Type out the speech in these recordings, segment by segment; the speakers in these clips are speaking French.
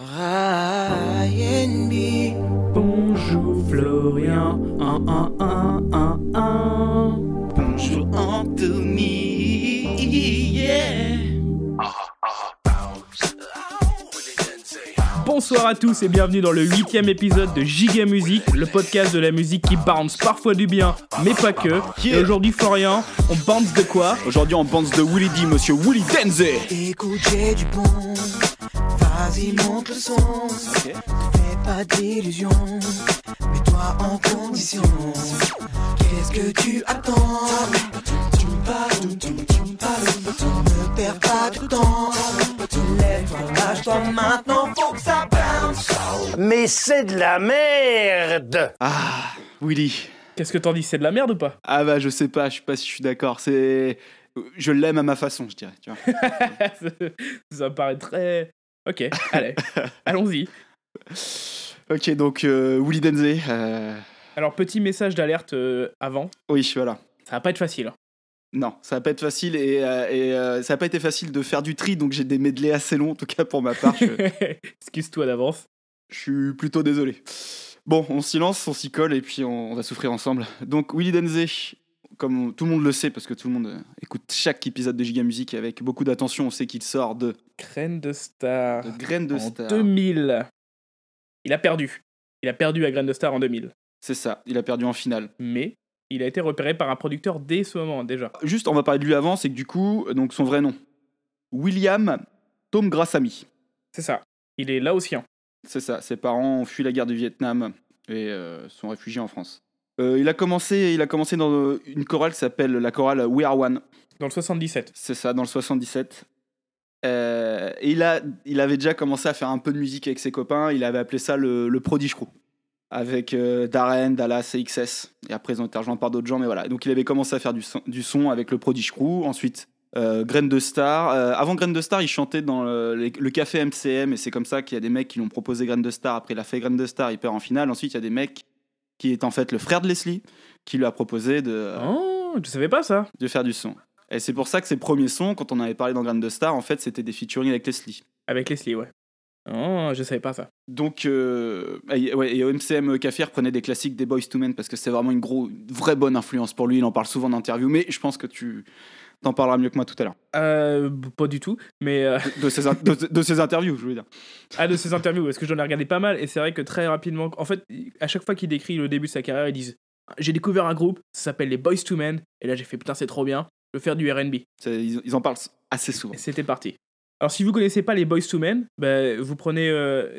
Ryan B. Bonjour Florian, un, un, un, un, un. Bonjour Anthony. Yeah. Bonsoir à tous et bienvenue dans le huitième épisode de Giga Musique, le podcast de la musique qui bounce parfois du bien, mais pas que. Et aujourd'hui Florian, on bounce de quoi? Aujourd'hui, on pense de Willy D, monsieur Willy Denze. Écoute, j'ai du bon. Vas-y, monte le son. Fais pas d'illusions. Mets-toi en condition. Qu'est-ce que tu attends? Tu me parles, tu tu me parles. Ne perds pas de temps. Lève-toi, lâche-toi maintenant. Faut que ça bounce. Mais c'est de la merde Ah, Willy. Qu'est-ce que t'en dis C'est de la merde ou pas? Ah bah, je sais pas, je sais pas si je suis d'accord. C'est. Je l'aime à ma façon, je dirais. Tu vois. Ça me paraît très... Ok, allez, allons-y. ok, donc euh, Willy Denze. euh, Alors petit message d'alerte euh, avant, Oui, voilà. ça va pas être facile. hein. Non, ça va pas être facile et, euh, et, euh, ça va pas été facile de faire du tri, donc j'ai des medleys assez longs, en tout cas pour ma part. Je, Excuse-toi d'avance. je suis plutôt désolé. Bon, on s'y lance, on s'y colle et puis on, on va souffrir ensemble. Donc Willy Denze, comme tout le monde le sait, parce que tout le monde euh, écoute chaque épisode de Giga Musique avec beaucoup d'attention, on sait qu'il sort de, Graine de star. de Graines de en Star. 2000. Il a perdu. Il a perdu à Graine de Star en 2000. C'est ça, il a perdu en finale. Mais il a été repéré par un producteur dès ce moment déjà. Juste, on va parler de lui avant, c'est que du coup, donc son vrai nom, William Tom Grassamy. C'est ça. Il est laotien. C'est ça, ses parents ont fui la guerre du Vietnam et euh, sont réfugiés en France. Euh, il, a commencé, il a commencé dans euh, une chorale qui s'appelle la chorale We Are One. Dans le 77. C'est ça, dans le 77. Euh, et il, a, il avait déjà commencé à faire un peu de musique avec ses copains. Il avait appelé ça le, le Prodige Crew. Avec euh, Darren, Dallas et XS. Et après, ils ont été rejoints par d'autres gens. Mais voilà. Donc, il avait commencé à faire du son, du son avec le Prodige Crew. Ensuite, euh, Graine de Star. Euh, avant Graine de Star, il chantait dans le café MCM. Et c'est comme ça qu'il y a des mecs qui l'ont proposé Graine de Star. Après, il a fait Graine de Star. Il perd en finale. Ensuite, il y a des mecs qui est en fait le frère de Leslie qui lui a proposé de, Oh, je savais pas ça. de faire du son. Et c'est pour ça que ses premiers sons, quand on avait parlé dans Grain de Star, en fait, c'était des featuring avec Leslie. Avec Leslie, ouais. Oh, je savais pas ça. Donc, euh, et, ouais, et MCM Café, il reprenait des classiques des Boys to Men parce que c'est vraiment une, gros, une vraie bonne influence pour lui. Il en parle souvent en interview, mais je pense que tu t'en parleras mieux que moi tout à l'heure. Euh, pas du tout. Mais euh, De ses, de, de ses interviews, je veux dire. ah, de ses interviews, parce que j'en ai regardé pas mal. Et c'est vrai que très rapidement, en fait, à chaque fois qu'il décrit le début de sa carrière, ils disent J'ai découvert un groupe, ça s'appelle les Boys to Men. Et là, j'ai fait Putain, c'est trop bien. Je veux faire du RB. Ils, ils en parlent assez souvent. C'était parti. Alors, si vous connaissez pas les Boys to Men, bah, vous prenez.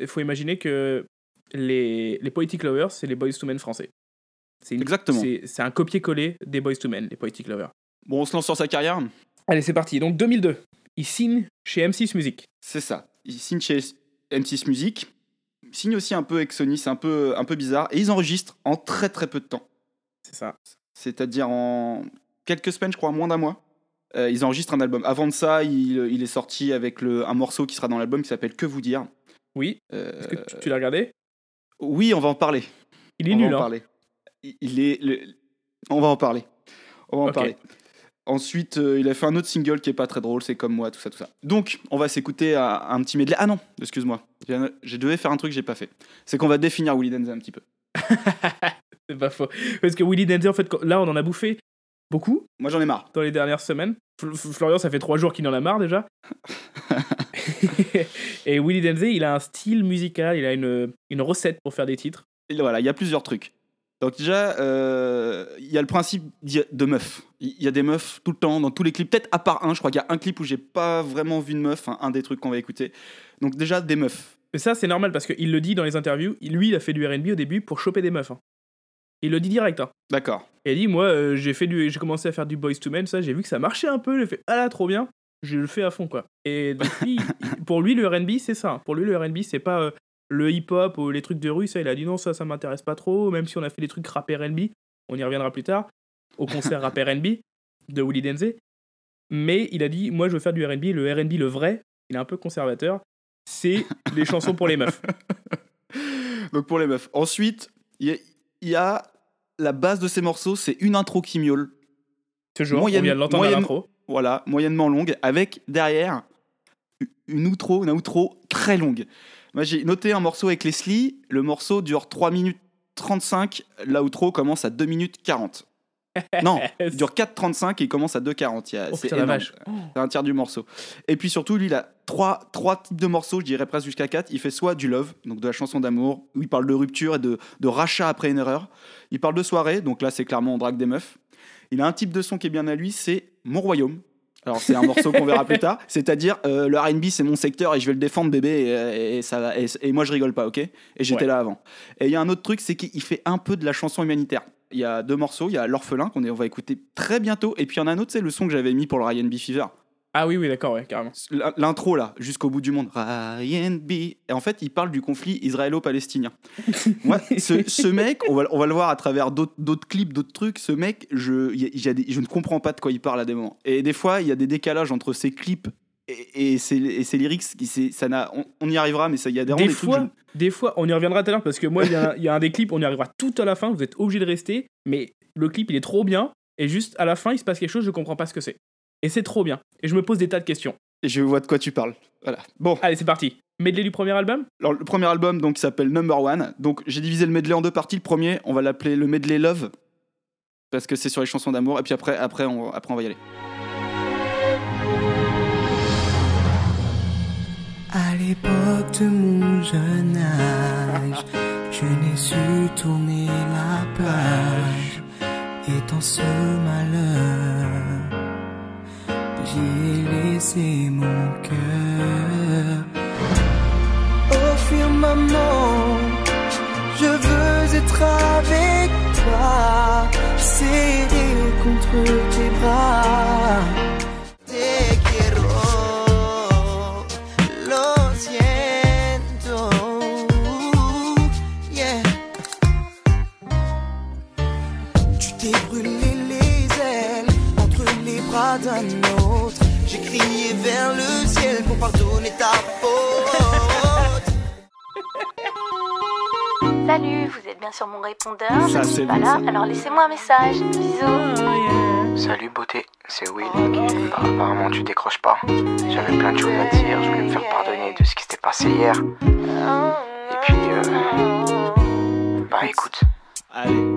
Il faut imaginer que les, les Poetic Lovers, c'est les Boys to Men français. Une- Exactement. C'est un copier-coller des Boys to Men, les Poetic Lovers. Bon, on se lance sur sa carrière Allez, c'est parti. Donc, 2002, il signe chez M6 Music. C'est ça. Il signe chez M6 Music. Il signe aussi un peu avec Sony, c'est un peu, un peu bizarre. Et ils enregistrent en très très peu de temps. C'est ça. c'est-à-dire en quelques semaines, je crois, moins d'un mois. Euh, ils enregistrent un album. Avant de ça, il, il est sorti avec le, un morceau qui sera dans l'album qui s'appelle Que vous dire. Oui. Euh, Est-ce que tu, tu l'as regardé? Oui, on va en parler. Il est on nul, va en hein. parler. Il, il est. le- On va en parler. On va en parler. Ensuite, euh, il a fait un autre single qui est pas très drôle, c'est comme moi, tout ça, tout ça. Donc, on va s'écouter un, un petit medley. Ah non, excuse-moi, j'ai devais faire un truc que j'ai pas fait. C'est qu'on va définir Willy Denze un petit peu. C'est pas faux. Parce que Willy Denzer, en fait, là, on en a bouffé beaucoup Moi, j'en ai marre. dans les dernières semaines. Fl- Fl- Florian, ça fait trois jours qu'il en a marre déjà. Et Willy Denze, il a un style musical, il a une, une recette pour faire des titres. Et voilà, il y a plusieurs trucs. Donc déjà, euh, il y a le principe de meufs. Il y a des meufs tout le temps, dans tous les clips, peut-être à part un, je crois qu'il y a un clip où j'ai pas vraiment vu de meuf, hein, un des trucs qu'on va écouter. Donc déjà, des meufs. Et ça, c'est normal parce qu'il le dit dans les interviews. Lui, il a fait du RB au début pour choper des meufs. hein. Il le dit direct. hein. D'accord. Et il dit Moi, euh, j'ai fait du, j'ai commencé à faire du Boys to Men, ça, j'ai vu que ça marchait un peu. J'ai fait Ah là, trop bien. Je le fais à fond, quoi. Et donc, lui, il- pour lui, le RB, c'est ça. Pour lui, le RB, c'est pas euh, le hip-hop ou les trucs de rue. Ça, il a dit Non, ça, ça m'intéresse pas trop. Même si on a fait des trucs rap RB, on y reviendra plus tard, au concert rap RB de Willy Denze. Mais il a dit Moi, je veux faire du RB. Le RB, le vrai, il est un peu conservateur. C'est les chansons pour les meufs. Donc pour les meufs. Ensuite, il y, a- il y a la base de ces morceaux, c'est une intro qui miaule. Toujours, Moyenne- on vient de l'entendre l'intro. Voilà, moyennement longue, avec derrière une outro, une outro très longue. Moi, j'ai noté un morceau avec Leslie. Le morceau dure 3 minutes 35. L'outro commence à 2 minutes 40. Non, il dure 4,35 et il commence à 2,40. Il y a- Oh, C'est un tiers du morceau. Et puis surtout, lui, il a trois, trois types de morceaux, je dirais presque jusqu'à quatre. Il fait soit du love, donc de la chanson d'amour, où il parle de rupture et de, de rachat après une erreur. Il parle de soirée, donc là, c'est clairement on drague des meufs. Il a un type de son qui est bien à lui, c'est Mon Royaume. Alors, c'est un morceau qu'on verra plus tard. C'est-à-dire, euh, le RB, c'est mon secteur et je vais le défendre, bébé, et, et ça va, et, et moi, je rigole pas, ok? Et j'étais Ouais. là avant. Et il y a un autre truc, c'est qu'il fait un peu de la chanson humanitaire. Il y a deux morceaux, il y a L'Orphelin, qu'on on va écouter très bientôt, et puis il y en a un autre, c'est le son que j'avais mis pour le Ryan B. Fever. Ah oui, oui, d'accord, ouais, carrément. L'in- L'intro là, jusqu'au bout du monde. Ryan B. Et en fait, il parle du conflit israélo-palestinien. Moi, ce, ce mec, on va, on va le voir à travers d'autres clips, d'autres trucs. Ce mec, je, il y a- il y a des- je ne comprends pas de quoi il parle à des moments. Et des fois, il y a des décalages entre ses clips et, et ses, et ses lyrics. Ça on, on y arrivera, mais ça, il y a des, Des trucs fois, je- des fois, on y reviendra tout à l'heure parce que moi, il y, a un- il y a un des clips, on y arrivera tout à la fin, vous êtes obligé de rester, mais le clip, il est trop bien, et juste à la fin, il se passe quelque chose, je comprends pas ce que c'est. Et c'est trop bien. Et je me pose des tas de questions. et je vois de quoi tu parles. Voilà. Bon, Allez, c'est parti. Medley du premier album? Alors le premier album donc s'appelle Number One. Donc j'ai divisé le medley en deux parties. Le premier, on va l'appeler le medley Love parce que c'est sur les chansons d'amour. Et puis après, après, on, après, on va y aller. À l'époque de mon jeune âge, je n'ai su tourner la page. Et dans ce malheur, j'y ai laissé mon cœur. Oh firmament, je veux être avec toi, serré contre tes bras. Te vers le ciel pour pardonner ta faute. Salut, vous êtes bien sur mon répondeur. Ça, je c'est suis pas là, alors laissez-moi un message. Bisous. Salut beauté, c'est Will. Apparemment tu décroches pas. J'avais plein de choses à te dire, je voulais me faire pardonner de ce qui s'était passé hier. Et puis, euh... bah écoute, Allez.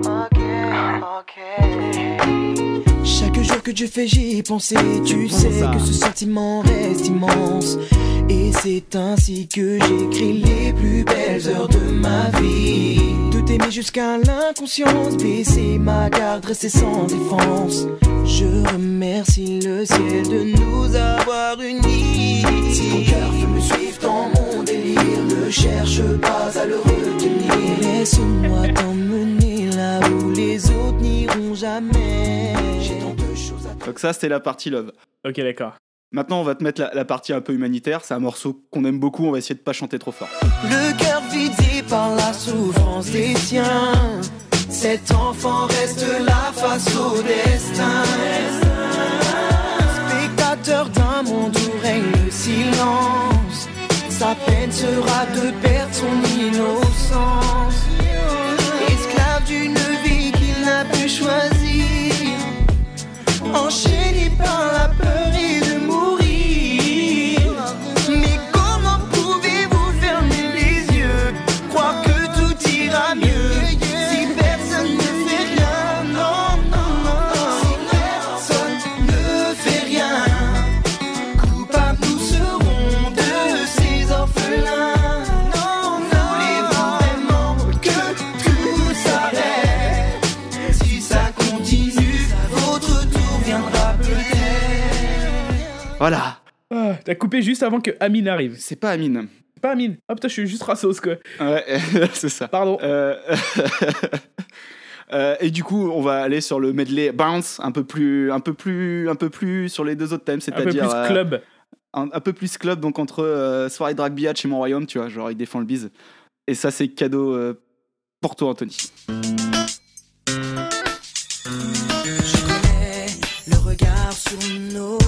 Chaque jour que je fais, j'y ai pensé. Tu sais que ce sentiment reste immense. Et c'est ainsi que j'écris les plus belles heures de ma vie. De t'aimer jusqu'à l'inconscience, baisser ma garde, rester sans défense. Je remercie le ciel de nous avoir unis. Si ton cœur veut me suivre dans mon délire, ne cherche pas à le retenir. Laisse-moi t'emmener là où les autres n'iront jamais. J'ai tant de choses à te Donc ça, c'était la partie Love. Ok, d'accord. Maintenant, on va te mettre la, la partie un peu humanitaire. C'est un morceau qu'on aime beaucoup. On va essayer de pas chanter trop fort. Le cœur vidé par la souffrance des tiens. Cet enfant reste là face au destin. Spectateur d'un monde où règne le silence. Sa peine sera de perdre son innocence. D'une vie qu'il n'a pu choisir. Enchaîné par la T'as coupé juste avant que Amine arrive. C'est pas Amine. C'est pas Amine. Ah putain, je suis juste rasos quoi. Ouais, c'est ça. Pardon. Euh, euh, et du coup, on va aller sur le medley bounce, un peu plus, un peu plus, un peu plus sur les deux autres thèmes, Un peu c'est-à-dire plus euh, club. un, un peu plus club, donc entre euh, soirée drag biatch et mon royaume, tu vois, genre il défend le bise. Et ça, c'est cadeau euh, pour toi, Anthony. Je connais le regard sur nos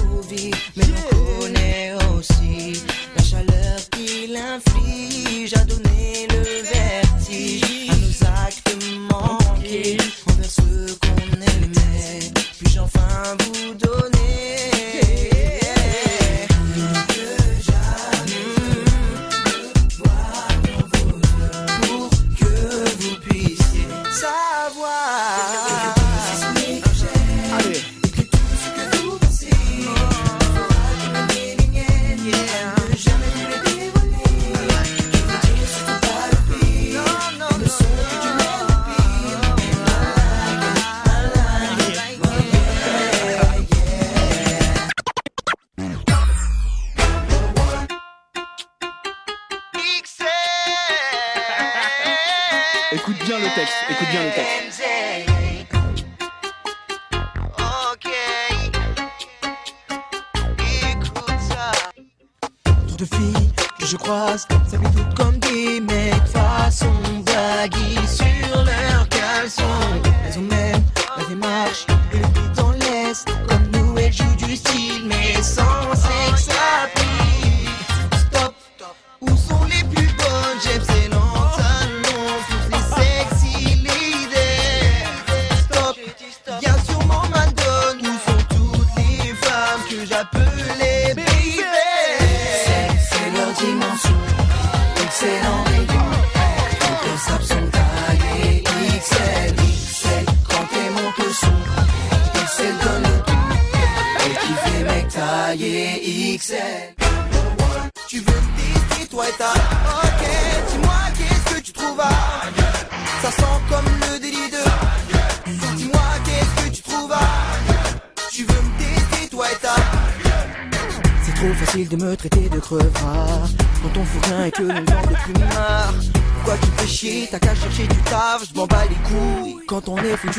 je croise s'habillent toutes comme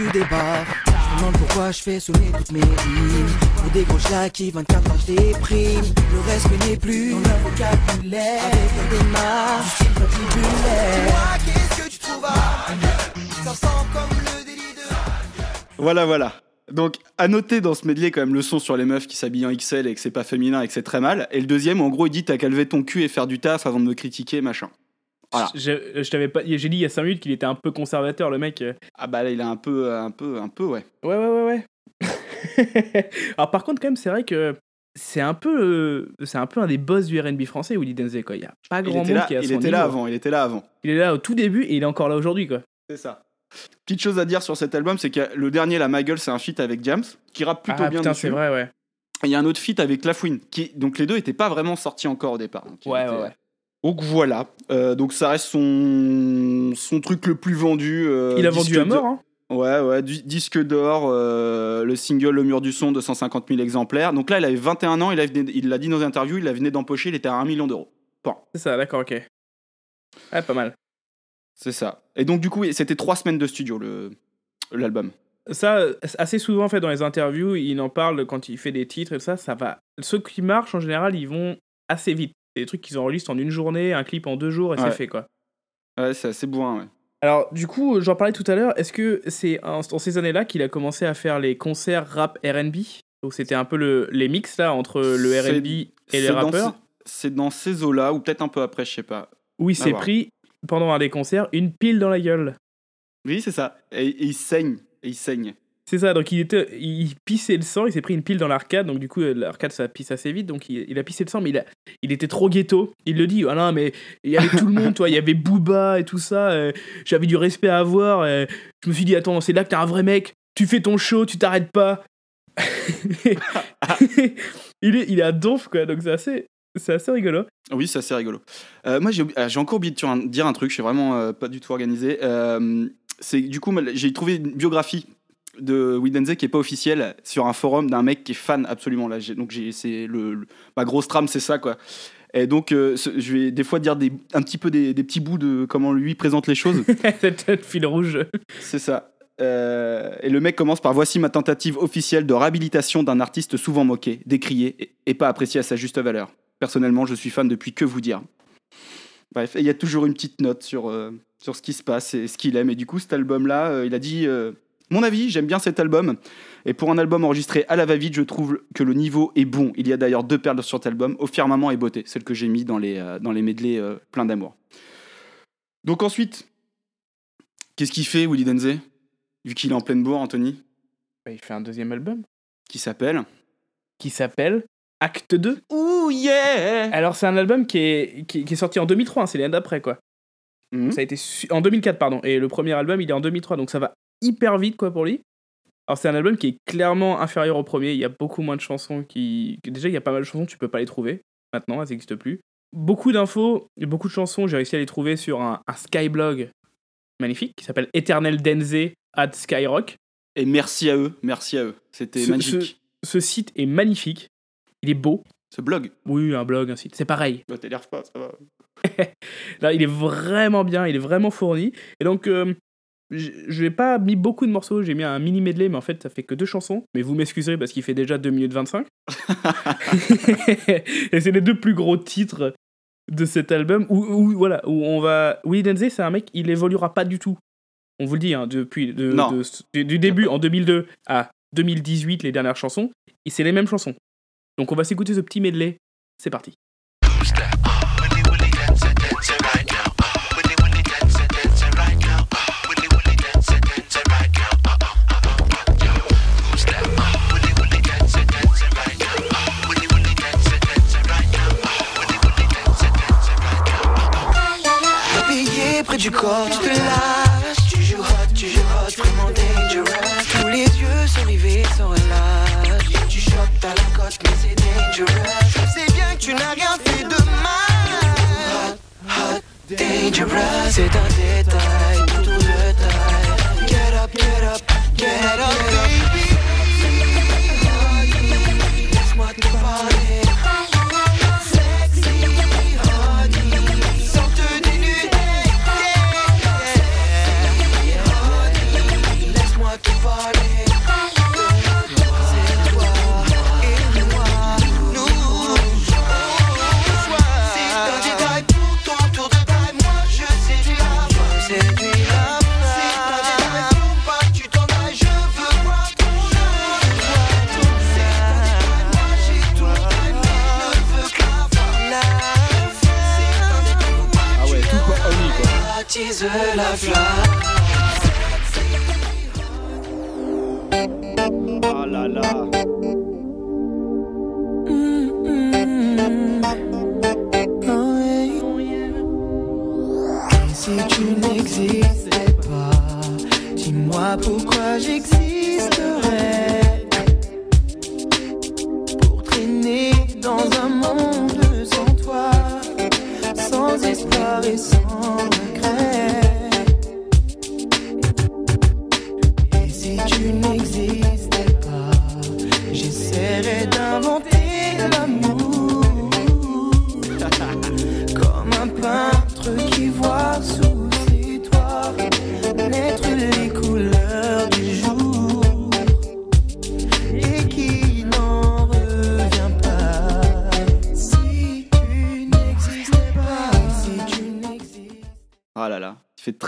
on est foutu des baffes je me demande pourquoi je fais sonner toutes mes rimes. Pour des gros schlacs qui 24 heures je déprime. Le respect n'est plus dans le vocabulaire. Avec leur démarche, du style patibulaire Dis-moi qu'est-ce que tu trouves à Ça sent comme le délit de Voilà, voilà. Donc, à noter dans ce medley quand même le son sur les meufs qui s'habillent en XL et que c'est pas féminin et que c'est très mal. Et le deuxième, en gros, il dit t'as qu'à lever ton cul et faire du taf avant de me critiquer, machin. Voilà. Je, je t'avais pas, j'ai dit il y a 5 minutes qu'il était un peu conservateur, le mec. Ah bah là, il a un peu, un peu, un peu, ouais. Ouais, ouais, ouais, ouais. Alors, par contre, quand même, c'est vrai que c'est un peu, euh, c'est un peu un des boss du R&B français, Willy Denzel, quoi. Il y a pas grand monde là, qui a il son était là avant, il était là avant. Il est là au tout début et il est encore là aujourd'hui, quoi. C'est ça. Petite chose à dire sur cet album, c'est que le dernier, la Ma Gueule, c'est un feat avec Jams, qui rappe plutôt ah bien putain, c'est vrai, ouais. Il y a un autre feat avec Lafouine, qui donc les deux étaient pas vraiment sortis encore au départ. Donc, il Ouais, ouais, ouais. Donc voilà, Euh, donc ça reste son son truc le plus vendu. euh, il a vendu à mort, hein. Ouais, ouais, du- disque d'or, euh, le single Le Mur du Son de 150 000 exemplaires. Donc là, il avait 21 ans, il l'a dit dans une interview, il la venait d'empocher, il était à 1 million d'euros. Bon, C'est ça, d'accord, ok. Ouais, pas mal. c'est ça. Et donc du coup, c'était trois semaines de studio, l'album. Ça, assez souvent, en fait, dans les interviews, il en parle quand il fait des titres et tout ça, ça va. Ceux qui marchent, en général, ils vont assez vite. Des trucs qu'ils enregistrent en une journée, un clip en deux jours et Ouais. c'est fait, quoi. Ouais, c'est assez bourrin, ouais. Alors, du coup, j'en parlais tout à l'heure, est-ce que c'est en- dans ces années-là qu'il a commencé à faire les concerts rap RB? Donc, c'était un peu le, les mix, là, entre le RB et les rappeurs? ces- C'est dans ces eaux-là, ou peut-être un peu après, je sais pas. où il s'est pris, pendant un des concerts, une pile dans la gueule. Oui, c'est ça. Et, et il saigne, et il saigne. C'est ça, donc il, était, il pissait le sang, il s'est pris une pile dans l'arcade, donc du coup, euh, l'arcade ça pisse assez vite, donc il, a pissé le sang, mais il, était trop ghetto. Il le dit, ah non, mais il y avait tout le monde, toi, il y avait Booba et tout ça, euh, j'avais du respect à avoir, euh, je me suis dit, attends, c'est là que t'es un vrai mec, tu fais ton show, tu t'arrêtes pas. il, est, il est à donf, quoi, donc c'est assez, c'est assez rigolo. Oui, c'est assez rigolo. Moi, ah, j'ai encore oublié de dire un- truc, je suis vraiment pas du tout organisé. C'est du coup, j'ai trouvé une biographie de Widenze qui est pas officielle sur un forum d'un mec qui est fan absolument là. Donc j'ai c'est le, le- ma grosse trame, c'est ça quoi. Et donc euh, je vais des fois dire des, un petit peu des, des petits bouts de comment lui présente les choses. Cette fil rouge. C'est ça. Euh, et le mec commence par Voici ma tentative officielle de réhabilitation d'un artiste souvent moqué, décrié et, et pas apprécié à sa juste valeur. Personnellement, je suis fan depuis que vous dire. Bref, il y a toujours une petite note sur, euh, sur ce qui se passe et ce qu'il aime. Et du coup, cet album-là, il a dit Mon avis, j'aime bien cet album. Et pour un album enregistré à la va-vite, je trouve que le niveau est bon. Il y a d'ailleurs deux perles sur cet album Au firmament et Beauté, celle que j'ai mis dans les, euh, dans les medley euh, plein d'amour. Donc ensuite, qu'est-ce qu'il fait, Willy Denze Vu qu'il est en pleine bourre, Anthony, Bah, il fait un deuxième album qui s'appelle? Qui s'appelle Acte 2. Ouh yeah Alors, c'est un album qui est, qui, qui est sorti en 2003, hein, c'est l'année d'après, quoi. Mhm. Ça a été su- en 2004, pardon. Et le premier album, il est en 2003, donc ça va hyper vite, quoi, pour lui. Alors, c'est un album qui est clairement inférieur au premier. Il y a beaucoup moins de chansons qui. Déjà, il y a pas mal de chansons, tu peux pas les trouver. Maintenant, elles n'existent plus. Beaucoup d'infos, beaucoup de chansons, j'ai réussi à les trouver sur un, un Skyblog magnifique qui s'appelle Eternel Denze at Skyrock. Et merci à eux, merci à eux. C'était Ce- magique. Ce site est magnifique. Il est beau. Ce, blog, Oui, un blog, un site. C'est pareil. bah, t'énerve pas, ça va. Là, il est vraiment bien, il est vraiment fourni. Et donc, euh, je n'ai pas mis beaucoup de morceaux, j'ai mis un mini medley, mais en fait, ça fait que deux chansons. Mais vous m'excuserez parce qu'il fait déjà 2 minutes 25. et c'est les deux plus gros titres de cet album où, où, voilà, où on va. Willy Denzey, c'est un mec, il évoluera pas du tout. On vous le dit, hein, depuis de- de- du début en 2002 à 2018, les dernières chansons, et c'est les mêmes chansons. Donc on va s'écouter ce petit medley. C'est parti. Corps, tu te lâches, tu joues hot, tu joues hot, vraiment dangerous. Tous les yeux sont rivés, sont relâches. Tu choques, t'as la cote, mais c'est dangerous. Je sais bien que tu n'as rien fait de mal. Hot, hot, dangerous. C'est un détail tout le taille. Get up, get up, get up, attises la flamme. Et si tu n'existais pas, dis-moi pourquoi j'existerais.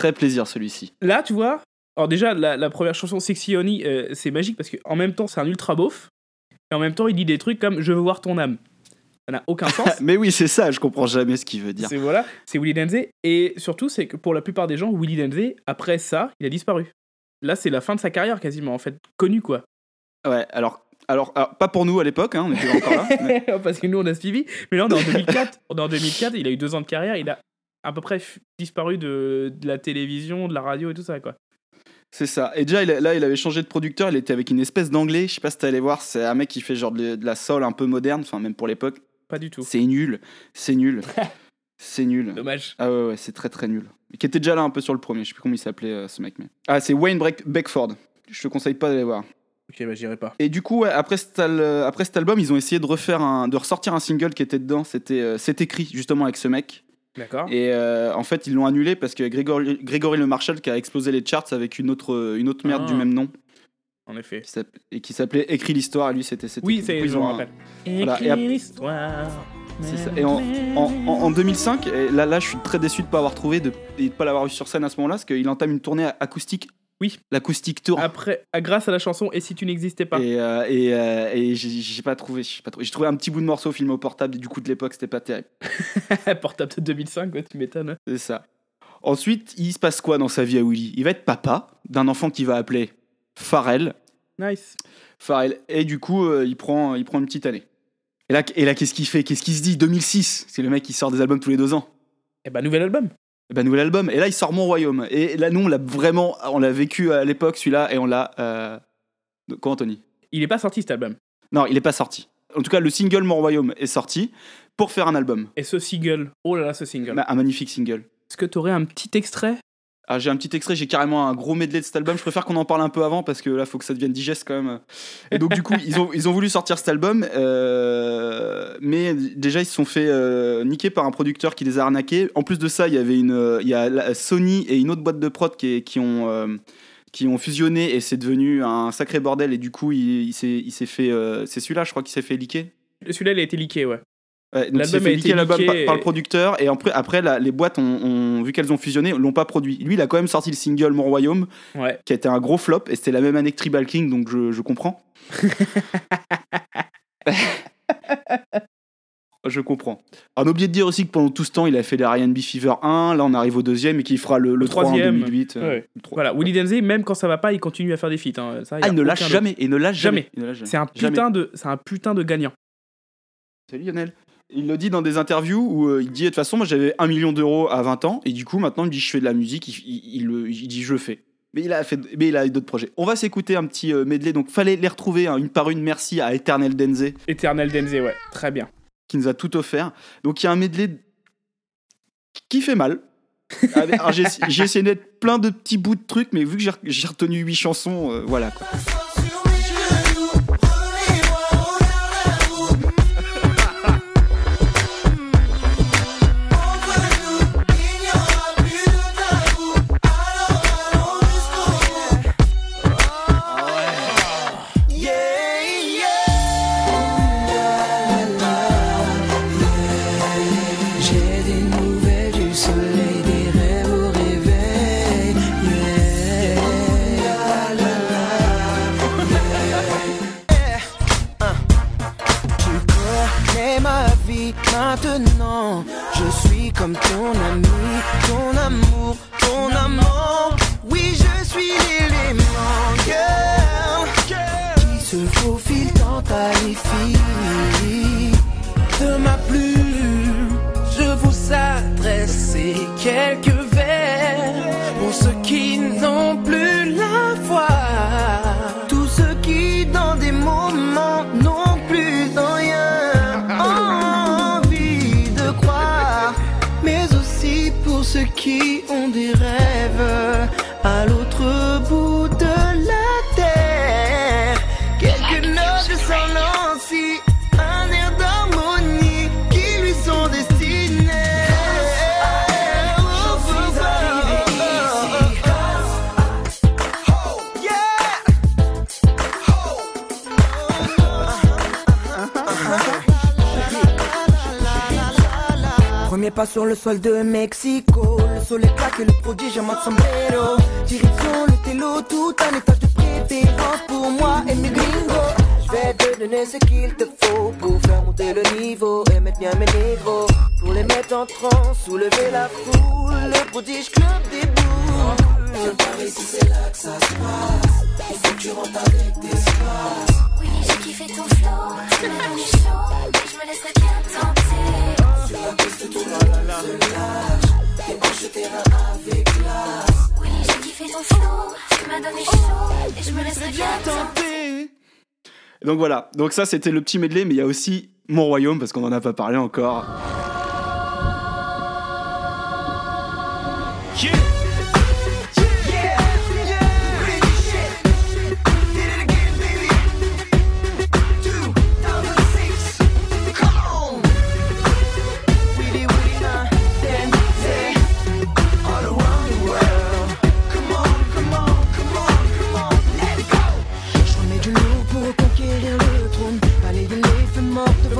Très plaisir celui-ci. Là, tu vois, alors déjà, la, la première chanson, Sexy Honey, euh, c'est magique parce qu'en même temps, c'est un ultra beauf. Et en même temps, il dit des trucs comme Je veux voir ton âme. Ça n'a aucun sens. Mais oui, c'est ça, je comprends jamais ce qu'il veut dire. c'est voilà, c'est Willy Denzey. Et surtout, c'est que pour la plupart des gens, Willy Denzey, après ça, il a disparu. Là, c'est la fin de sa carrière quasiment, en fait. Connu, quoi. Ouais, alors, alors, alors, pas pour nous à l'époque, hein, on était encore là. mais- Parce que nous, on a suivi. Mais là, on est en 2004. on est en 2004, il a eu deux ans de carrière. Il a à peu près disparu de, de la télévision, de la radio et tout ça, quoi. C'est ça. Et déjà, il là, il avait changé de producteur. Il était avec une espèce d'anglais. Je sais pas si t'es allé voir. C'est un mec qui fait genre de, de la soul un peu moderne. Enfin, même pour l'époque. Pas du tout. C'est nul. C'est nul. c'est nul. Dommage. Ah ouais, ouais, c'est très très nul. Qui était déjà là un peu sur le premier. Je sais plus comment il s'appelait euh, ce mec. Mais... Ah, c'est Wayne Breck- Beckford. Je te conseille pas d'aller voir. Ok, bah j'irai pas. Et du coup, ouais, après, cet al- après cet album, ils ont essayé de refaire un, de ressortir un single qui était dedans. C'était, euh, c'est écrit justement avec ce mec. D'accord. Et euh, en fait, ils l'ont annulé parce que Grégory, Grégory Le Marshall qui a explosé les charts avec une autre, une autre merde Ah. du même nom En effet. qui et qui s'appelait Écrit l'histoire. Et lui, c'était. Oui, c'est je ont me un- rappelle. Voilà, Écris l'histoire. C'est ça. Et en, en, en- en 2005, et là, là, je suis très déçu de pas avoir trouvé, de et de pas l'avoir eu sur scène à ce moment-là, parce qu'il entame une tournée acoustique. Oui. L'acoustique tour. Après, grâce à la chanson Et si tu n'existais pas. Et, euh, et, euh, et j'ai pas trouvé. J'ai trouvé. Un petit bout de morceau filmé au portable. Du coup, de l'époque, c'était pas terrible. Portable de 2005, ouais, tu m'étonnes. C'est ça. Ensuite, il se passe quoi dans sa vie à Willy? Il va être papa d'un enfant qu'il va appeler Pharrell. Nice. Pharrell. Et du coup, euh, il, prend, il prend une petite année. Et là, et là qu'est-ce qu'il fait? Qu'est-ce qu'il se dit? 2006 C'est le mec qui sort des albums tous les deux ans. Et bah, nouvel album. Et ben, nouvel album. Et là, il sort Mon Royaume. Et là, nous, on l'a vraiment. On l'a vécu à l'époque, celui-là, et on l'a. Euh... Quoi, Anthony? Il est pas sorti cet album. Non, il est pas sorti. En tout cas, le single Mon Royaume est sorti pour faire un album. Et ce single, oh là là, ce single. Bah, Un magnifique single. Est-ce que tu aurais un petit extrait? Ah, j'ai un petit extrait, j'ai carrément un gros medley de cet album. Je préfère qu'on en parle un peu avant parce que là, faut que ça devienne digeste quand même. Et donc, du coup, ils ont, ils ont voulu sortir cet album, euh, mais déjà, ils se sont fait euh, niquer par un producteur qui les a arnaqués. En plus de ça, il y avait une, il y a Sony et une autre boîte de prod qui, qui ont. euh, qui ont fusionné et c'est devenu un sacré bordel et du coup il, il s'est fait euh, c'est celui-là je crois qu'il s'est fait liquer Celui-là, il a été leaké, ouais. Ouais, donc il s'est L'album a été l'album par, par le et- producteur et après, après la- les boîtes ont, ont- vu qu'elles ont fusionné l'ont pas produit lui il a quand même sorti le single Mon Royaume Ouais. qui a été un gros flop et c'était la même année que Tribal King donc je, je comprends je comprends on a oublié de dire aussi que pendant tout ce temps il a fait les R&B Fever 1 là on arrive au deuxième et qu'il fera le, le 3 en troisième. 2008 euh, Ouais. le 3. Voilà, Willy Denzey, même quand ça va pas, il continue à faire des feats. hein. Ça, ah il ne lâche jamais il ne lâche jamais, Jamais. C'est un Jamais. putain de, c'est un putain de gagnant. Salut Lionel? Il le dit dans des interviews où euh, il dit de toute façon moi j'avais un million d'euros à 20 ans et du coup maintenant il me dit je fais de la musique, il, il- il le- il dit je fais. Mais il a fait, mais il a d'autres projets. On va s'écouter un petit euh, medley donc fallait les retrouver hein, une par une. Merci à Eternel Denze Eternal Denzey, ouais, très bien. qui nous a tout offert. Donc il y a un medley qui fait mal. J'ai essayé de mettre plein de petits bouts de trucs mais vu que j'ai j'ai retenu huit chansons euh, voilà quoi. Pas Donc voilà, donc ça c'était le petit medley, mais il y a aussi Mon Royaume, parce qu'on n'en a pas parlé encore.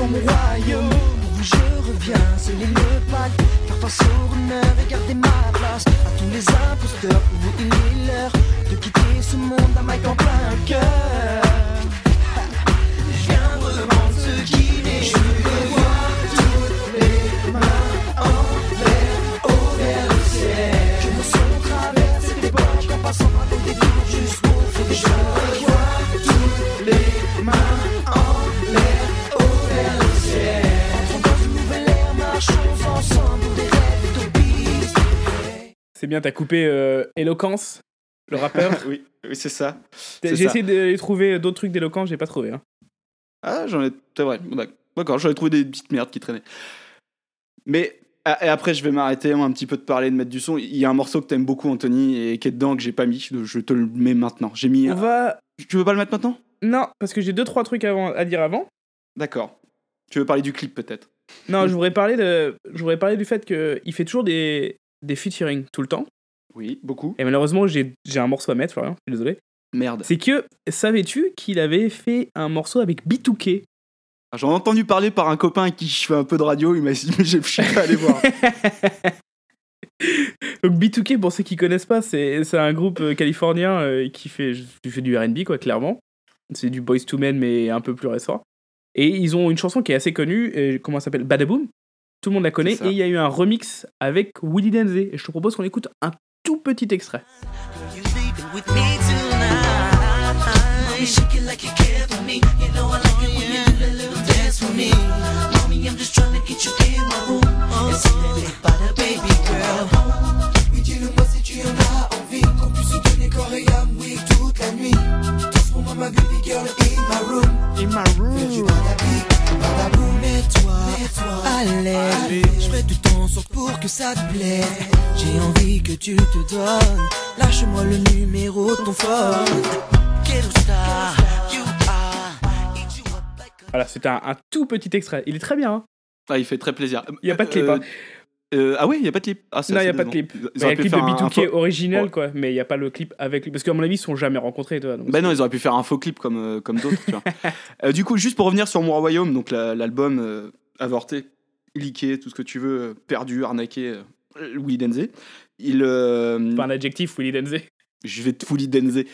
Mon royaume. Vous je reviens, sceller le pacte. Faire face au honneur et garder ma place. À tous les imposteurs, vous il est l'heure De quitter ce monde à Mike en plein cœur C'est bien, t'as coupé euh, Éloquence, le rappeur. oui, oui c'est ça. J'ai essayé de trouver d'autres trucs d'éloquence, j'ai pas trouvé. Hein. Ah, j'en ai. C'est vrai. D'accord. D'accord, j'aurais trouvé des petites merdes qui traînaient. Mais Et après, je vais m'arrêter un petit peu de parler, de mettre du son. Il y a un morceau que t'aimes beaucoup, Anthony, et qui est dedans, que j'ai pas mis. Je te le mets maintenant. J'ai mis. On va. Tu veux pas le mettre maintenant? Non, parce que j'ai deux trois trucs avant, à dire avant. D'accord. Tu veux parler du clip peut-être? Non, je voudrais parler de, je voudrais parler du fait que il fait toujours des des featuring tout le temps. Oui, beaucoup. Et malheureusement, j'ai un morceau à mettre, Florian. Je suis désolé. Merde. C'est que savais-tu qu'il avait fait un morceau avec B2K Ah, J'en ai entendu parler par un copain qui je fais un peu de radio. Il m'a dit, mais je suis pas allé voir. Donc B2K, pour ceux qui connaissent pas, c'est un groupe euh, californien euh, qui fait, qui fait du R&B quoi, clairement. C'est du Boys to Men mais un peu plus récent. Et ils ont une chanson qui est assez connue, et comment ça s'appelle? Badaboom? Tout le monde la connaît et il y a eu un remix avec Willy Denzé. Et je te propose qu'on écoute un tout petit extrait. In my room. Toute la nuit. Girl in my. In my du badabi, badaboum, et toi, allez, je ferai tout en sorte pour que ça te plaît. J'ai envie que tu te donnes, lâche-moi le numéro de ton phone. Voilà, c'est un, un tout petit extrait. Il est très bien. Hein Ah, il fait très plaisir. Il y a pas de clip. Euh, hein. Euh, ah oui, il y a pas de clip. Ah, c'est Non, il y a pas de clip. Il y a le clip de un B2K faux- original, Ouais. quoi. Mais il n'y a pas le clip avec lui. Parce qu'à mon avis, ils se sont jamais rencontrés, toi. donc Ben non, ils auraient pu faire un faux clip comme, euh, comme d'autres. Euh, du coup, juste pour revenir sur Mon Royaume, donc la- l'album euh, avorté, leaké, tout ce que tu veux, perdu, arnaqué, Willy Denzé. Il, Pas un adjectif, Willy Denzé. je vais te fully Denzé.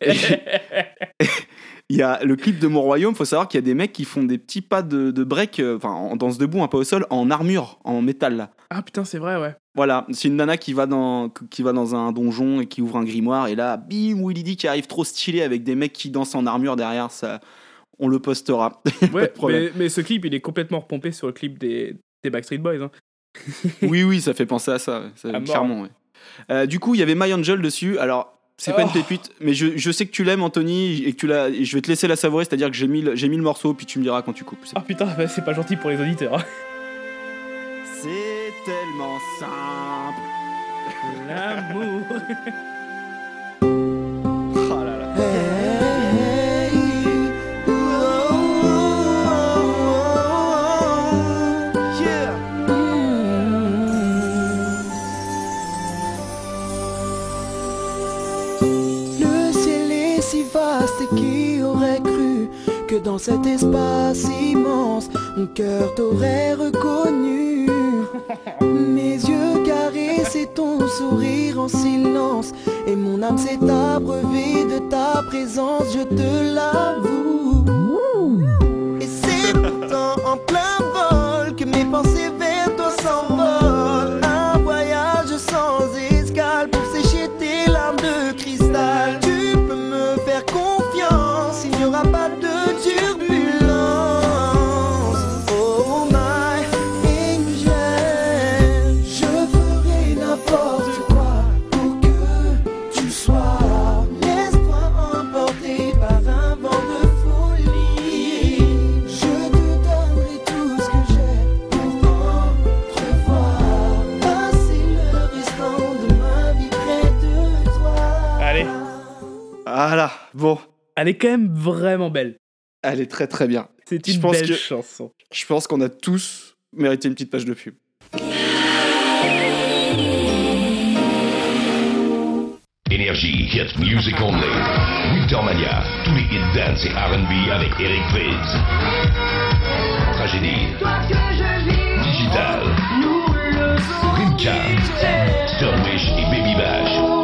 Il y a le clip de Mon Royaume, faut savoir qu'il y a des mecs qui font des petits pas de, de break, enfin en danse debout, un pas au sol, en armure, en métal là. Ah putain, c'est vrai, ouais. Voilà, c'est une nana qui va, dans, qui va dans un donjon et qui ouvre un grimoire, et là, bim, Willy D qui arrive trop stylé avec des mecs qui dansent en armure derrière, ça, on le postera. Pas Ouais, mais, mais ce clip, il est complètement repompé sur le clip des, des Backstreet Boys. Hein. oui, oui, ça fait penser à ça, À clairement. ouais. Euh, du coup, il y avait My Angel dessus, alors. C'est pas Oh. une pépite, mais je, je sais que tu l'aimes, Anthony, et que tu l'as. Je vais te laisser la savourer, c'est-à-dire que j'ai mis, le- j'ai mis le morceau, puis tu me diras quand tu coupes. Ah putain, bah, c'est pas gentil pour les auditeurs. hein. C'est tellement simple. L'amour. Oh là là. Hey, oh, oh, oh, yeah. Le ciel est si vaste et qui aurait cru que dans cet espace immense, mon cœur t'aurait reconnu. Mes yeux caressaient ton sourire en silence et mon âme s'est abreuvée de ta présence, je te l'avoue. Et c'est pourtant en plein Voilà, bon, elle est quand même vraiment belle. elle est très très bien. C'est Je une pense belle que- chanson. Je pense qu'on a tous mérité une petite page de pub. Énergie, hit music only. Wintermania, tous les hits dance et R&B avec Eric Fritz. Tragédie. Digital. Rimka. Stonwish et Baby Bash.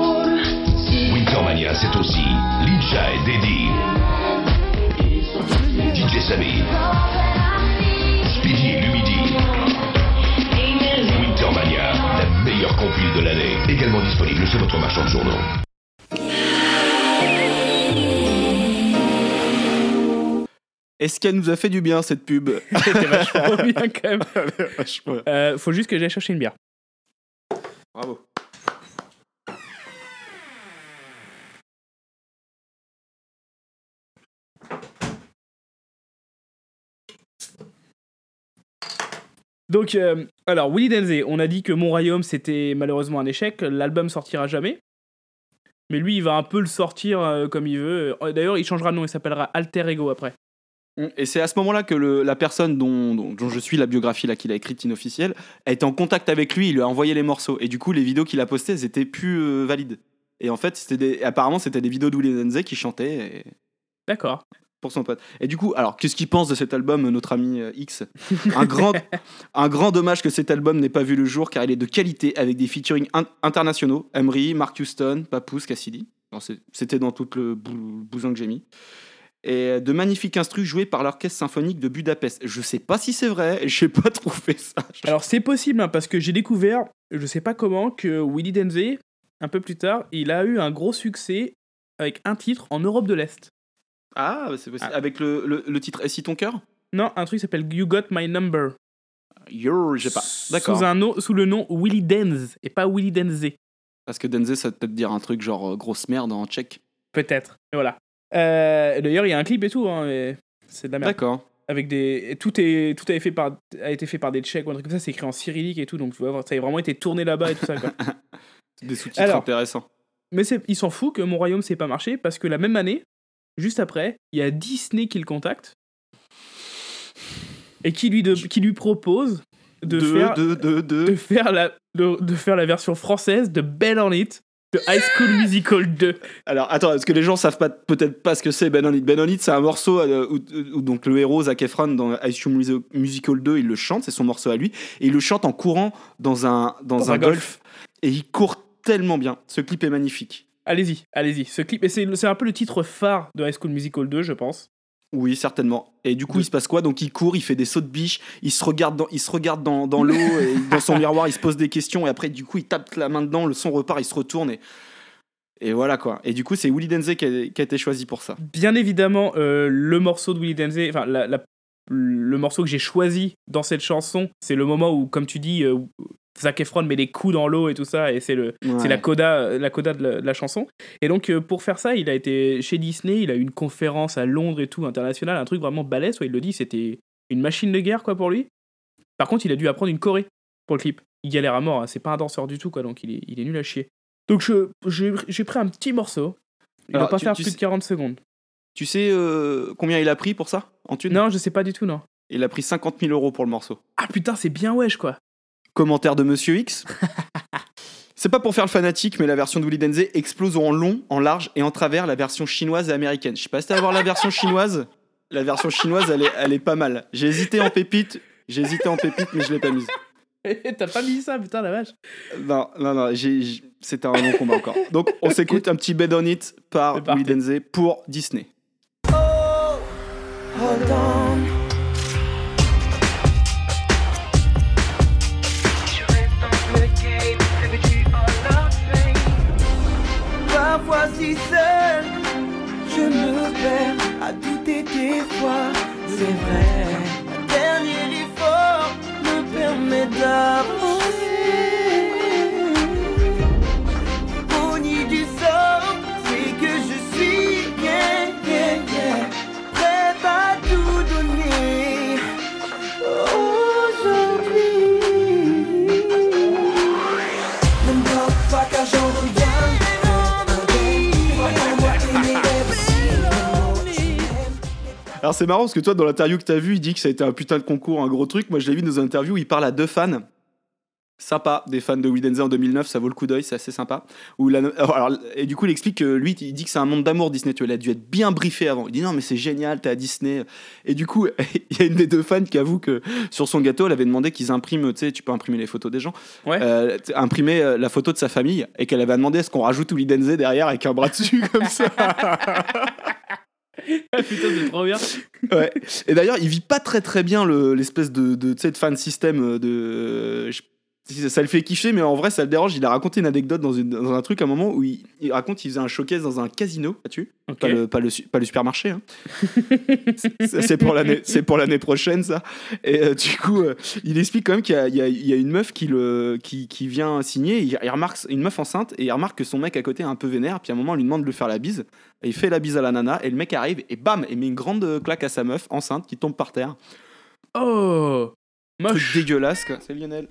C'est aussi Lincha et Deddy. DJ Samy. Speedy et Lumidi. Wintermania, la meilleure compile de l'année. Également disponible chez votre marchand de journaux. Est-ce qu'elle nous a fait du bien cette pub? C'était vachement bien quand même. Euh, faut juste que j'aille chercher une bière. Bravo. Donc, euh, alors, Willy Denzé, on a dit que Mon Royaume, c'était malheureusement un échec. L'album sortira jamais. Mais lui, il va un peu le sortir euh, comme il veut. Euh, D'ailleurs, il changera de nom, il s'appellera Alter Ego après. Et c'est à ce moment-là que le- la personne dont, dont- dont je suis la biographie là qu'il a écrite inofficielle a été en contact avec lui, il lui a envoyé les morceaux et du coup les vidéos qu'il a postées elles étaient plus euh, valides. Et en fait c'était des, apparemment c'était des vidéos d'Uli Denze qui chantait et- D'accord. Pour son pote. Et du coup alors qu'est-ce qu'il pense de cet album notre ami euh, X? Un grand un grand dommage que cet album n'ait pas vu le jour car il est de qualité avec des featuring in- internationaux Emery, Mark Houston, Papoose, Cassidy. C'était dans tout le bou- bousin que j'ai mis et de magnifiques instrus joués par l'orchestre symphonique de Budapest. Je sais pas si c'est vrai, j'ai pas trouvé ça. Alors, c'est possible, hein, parce que j'ai découvert, je sais pas comment, que Willy Denzé, un peu plus tard, il a eu un gros succès avec un titre en Europe de l'Est. Ah, bah, c'est possible. Avec le, le, le titre Et si ton cœur? Non, un truc qui s'appelle You Got My Number. Yo, j'ai pas. D'accord. Sous, un nom, sous le nom Willy Denz, et pas Willy Denzé. Parce que Denze, ça peut peut-être dire un truc genre euh, grosse merde en tchèque. Peut-être. Et voilà. Euh, D'ailleurs, il y a un clip et tout, hein, mais c'est de la merde. D'accord. Avec des, et tout est, tout a, fait par, a été fait par des Tchèques ou un truc comme ça. C'est écrit en cyrillique et tout, donc tu vois, ça a vraiment été tourné là-bas et tout ça. Quoi. Des sous-titres intéressants. Mais il s'en fout que Mon Royaume c'est pas marché parce que la même année, juste après, il y a Disney qui le contacte et qui lui, de- qui lui propose de, faire, de, la, de, de faire la version française de Ben on It de High School Musical 2. Alors attends, est-ce que les gens savent pas peut-être pas ce que c'est Ben On It? Ben On It, c'est un morceau euh, où, où donc le héros Zac Efron dans Ice Cream Musi- Musical 2, il le chante, c'est son morceau à lui, et il le chante en courant dans un dans, Dans un, un golf. et il court tellement bien. Ce clip est magnifique. Allez-y, allez-y. Ce clip, et c'est un peu le titre phare de High School Musical 2, je pense. Oui, certainement. Et du coup, il se passe quoi? Donc, il court, il fait des sauts de biche, il se regarde dans, il se regarde dans, dans l'eau, et dans son miroir, il se pose des questions, et après, du coup, il tape la main dedans, le son repart, il se retourne, et, et voilà quoi. Et du coup, c'est Willy Denze qui a, qui a été choisi pour ça. Bien évidemment, euh, le morceau de Willy Denzé, enfin, la- la- le morceau que j'ai choisi dans cette chanson, c'est le moment où, comme tu dis, euh, Zac Efron met les coups dans l'eau et tout ça, et c'est le, Ouais. c'est la coda, la coda de la, de la chanson. Et donc, euh, pour faire ça, il a été chez Disney, il a eu une conférence à Londres et tout, internationale, un truc vraiment balèze, ouais, il le dit, c'était une machine de guerre, quoi, pour lui. Par contre, il a dû apprendre une choré pour le clip. Il galère à mort, hein, c'est pas un danseur du tout, quoi, donc il est, il est nul à chier. Donc, je- j'ai j'ai pris un petit morceau. Il Alors, va pas tu- faire tu plus sais- de 40 secondes. Tu sais euh, combien il a pris pour ça en thunes Non, je sais pas du tout, non. Il a pris 50 000 euros pour le morceau. Ah putain, c'est bien wesh, quoi. Commentaire de Monsieur X. C'est pas pour faire le fanatique, mais la version de Willy Denze explose en long, en large et en travers la version chinoise et américaine. Je sais pas si t'as à voir la version chinoise. La version chinoise, elle est, elle est pas mal. J'ai hésité en pépite, j'ai hésité en pépite, mais je l'ai pas mise. T'as pas mis ça, putain, la vache. Non, non, non, c'était un long combat encore. Donc, on s'écoute un petit Bed on It par. Willy Denze pour Disney. Hold on. Si seul, je me perds à douter des fois. C'est vrai, dernier effort me permet d'avancer. Alors c'est marrant parce que toi dans l'interview que t'as vu, il dit que ça a été un putain de concours, un gros truc. Moi je l'ai vu dans une interview où il parle à deux fans. Sympa, des fans de Willy Denze en 2009, ça vaut le coup d'œil, c'est assez sympa. Où la- alors, et du coup, il explique que lui, il dit que c'est un monde d'amour Disney. Tu vois, il a dû être bien briefé avant. Il dit non, mais c'est génial, t'es à Disney. Et du coup, il y a une des deux fans qui avoue que sur son gâteau, elle avait demandé qu'ils impriment, tu sais, tu peux imprimer les photos des gens, Ouais. euh, imprimer euh, la photo de sa famille et qu'elle avait demandé est-ce qu'on rajoute Willy Denze derrière avec un bras dessus comme ça? Ah, putain, c'est trop bien. Ouais. Et d'ailleurs, il vit pas très très bien le- l'espèce de, de, de fan system de. je- si ça le fait kiffer, mais en vrai, ça le dérange. Il a raconté une anecdote dans, une- dans un truc à un moment où il, il raconte qu'il faisait un showcase dans un casino, vois-tu? Ok. pas, le, pas, le, pas le supermarché. Hein. C'est- pour l'année prochaine, ça. Et euh, du coup, euh, il explique quand même qu'il y a, y y une meuf qui, le, qui, qui vient signer. Il, il remarque une meuf enceinte et il remarque que son mec à côté est un peu vénère. Puis à un moment, on lui demande de lui faire la bise. Et il fait la bise à la nana. Et le mec arrive et bam, il met une grande claque à sa meuf enceinte qui tombe par terre. Oh truc Moche. dégueulasse. quoi. C'est Lionel.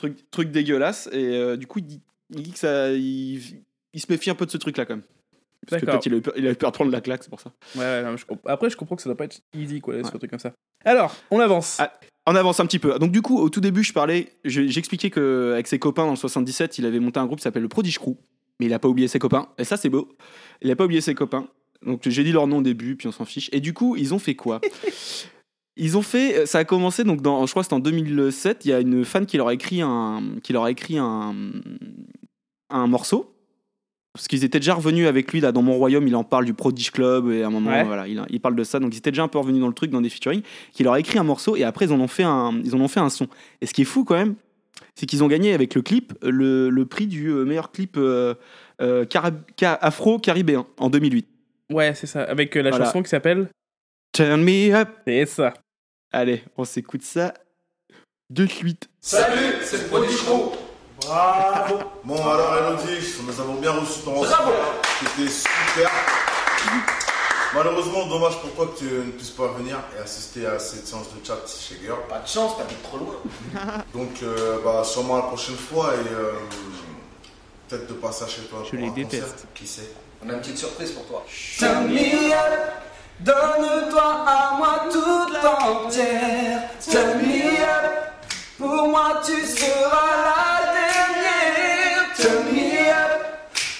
Truc, truc dégueulasse. Et euh, du coup, il dit, il dit que ça. Il, il se méfie un peu de ce truc-là, quand même. Parce que peut-être il a eu peur, il a eu peur de prendre la claque, c'est pour ça. Ouais, ouais, non, je comp- Après, je comprends que ça doit pas être easy, quoi, sur un truc comme ça. Alors, on avance. Ah, On avance un petit peu. Donc, du coup, au tout début, je parlais. je- J'expliquais qu'avec ses copains dans le 77, il avait monté un groupe qui s'appelle le Prodigy Crew. Mais il a pas oublié ses copains. Et ça, c'est beau. Il a pas oublié ses copains. Donc, j'ai dit leur nom au début, puis on s'en fiche. Et du coup, ils ont fait quoi? Ils ont fait, ça a commencé donc dans, je crois que c'était en 2007. Il y a une fan qui leur a écrit un, qui leur a écrit un, un morceau. Parce qu'ils étaient déjà revenus avec lui là dans mon royaume. Il en parle du Prodigy Club et à un moment, Ouais. voilà, il, il parle de ça. Donc ils étaient déjà un peu revenus dans le truc, dans des featuring. Qui leur a écrit un morceau et après ils en ont fait un, ils en ont fait un son. Et ce qui est fou quand même, c'est qu'ils ont gagné avec le clip le, le prix du euh, meilleur clip euh, euh, afro-caribéen en 2008. Ouais, c'est ça. Avec euh, la Voilà. chanson qui s'appelle. Turn me up. C'est ça. Allez, on s'écoute ça de suite. Salut, c'est le Prodigy Crew. Bravo. Bon, alors Elodie, nous avons bien reçu ton Bravo. C'était super. Malheureusement, dommage pour toi que tu ne puisses pas venir et assister à cette séance de chat chez Girl. Pas de chance, t'habites trop loin. Donc, euh, bah, sûrement la prochaine fois et euh, peut-être de passer chez toi. Je pour les un concert, déteste. Qui sait? On a une petite surprise pour toi. Turn me up, donne-toi à moi toute entière. Turn up, pour moi tu seras la dernière. Turn me up,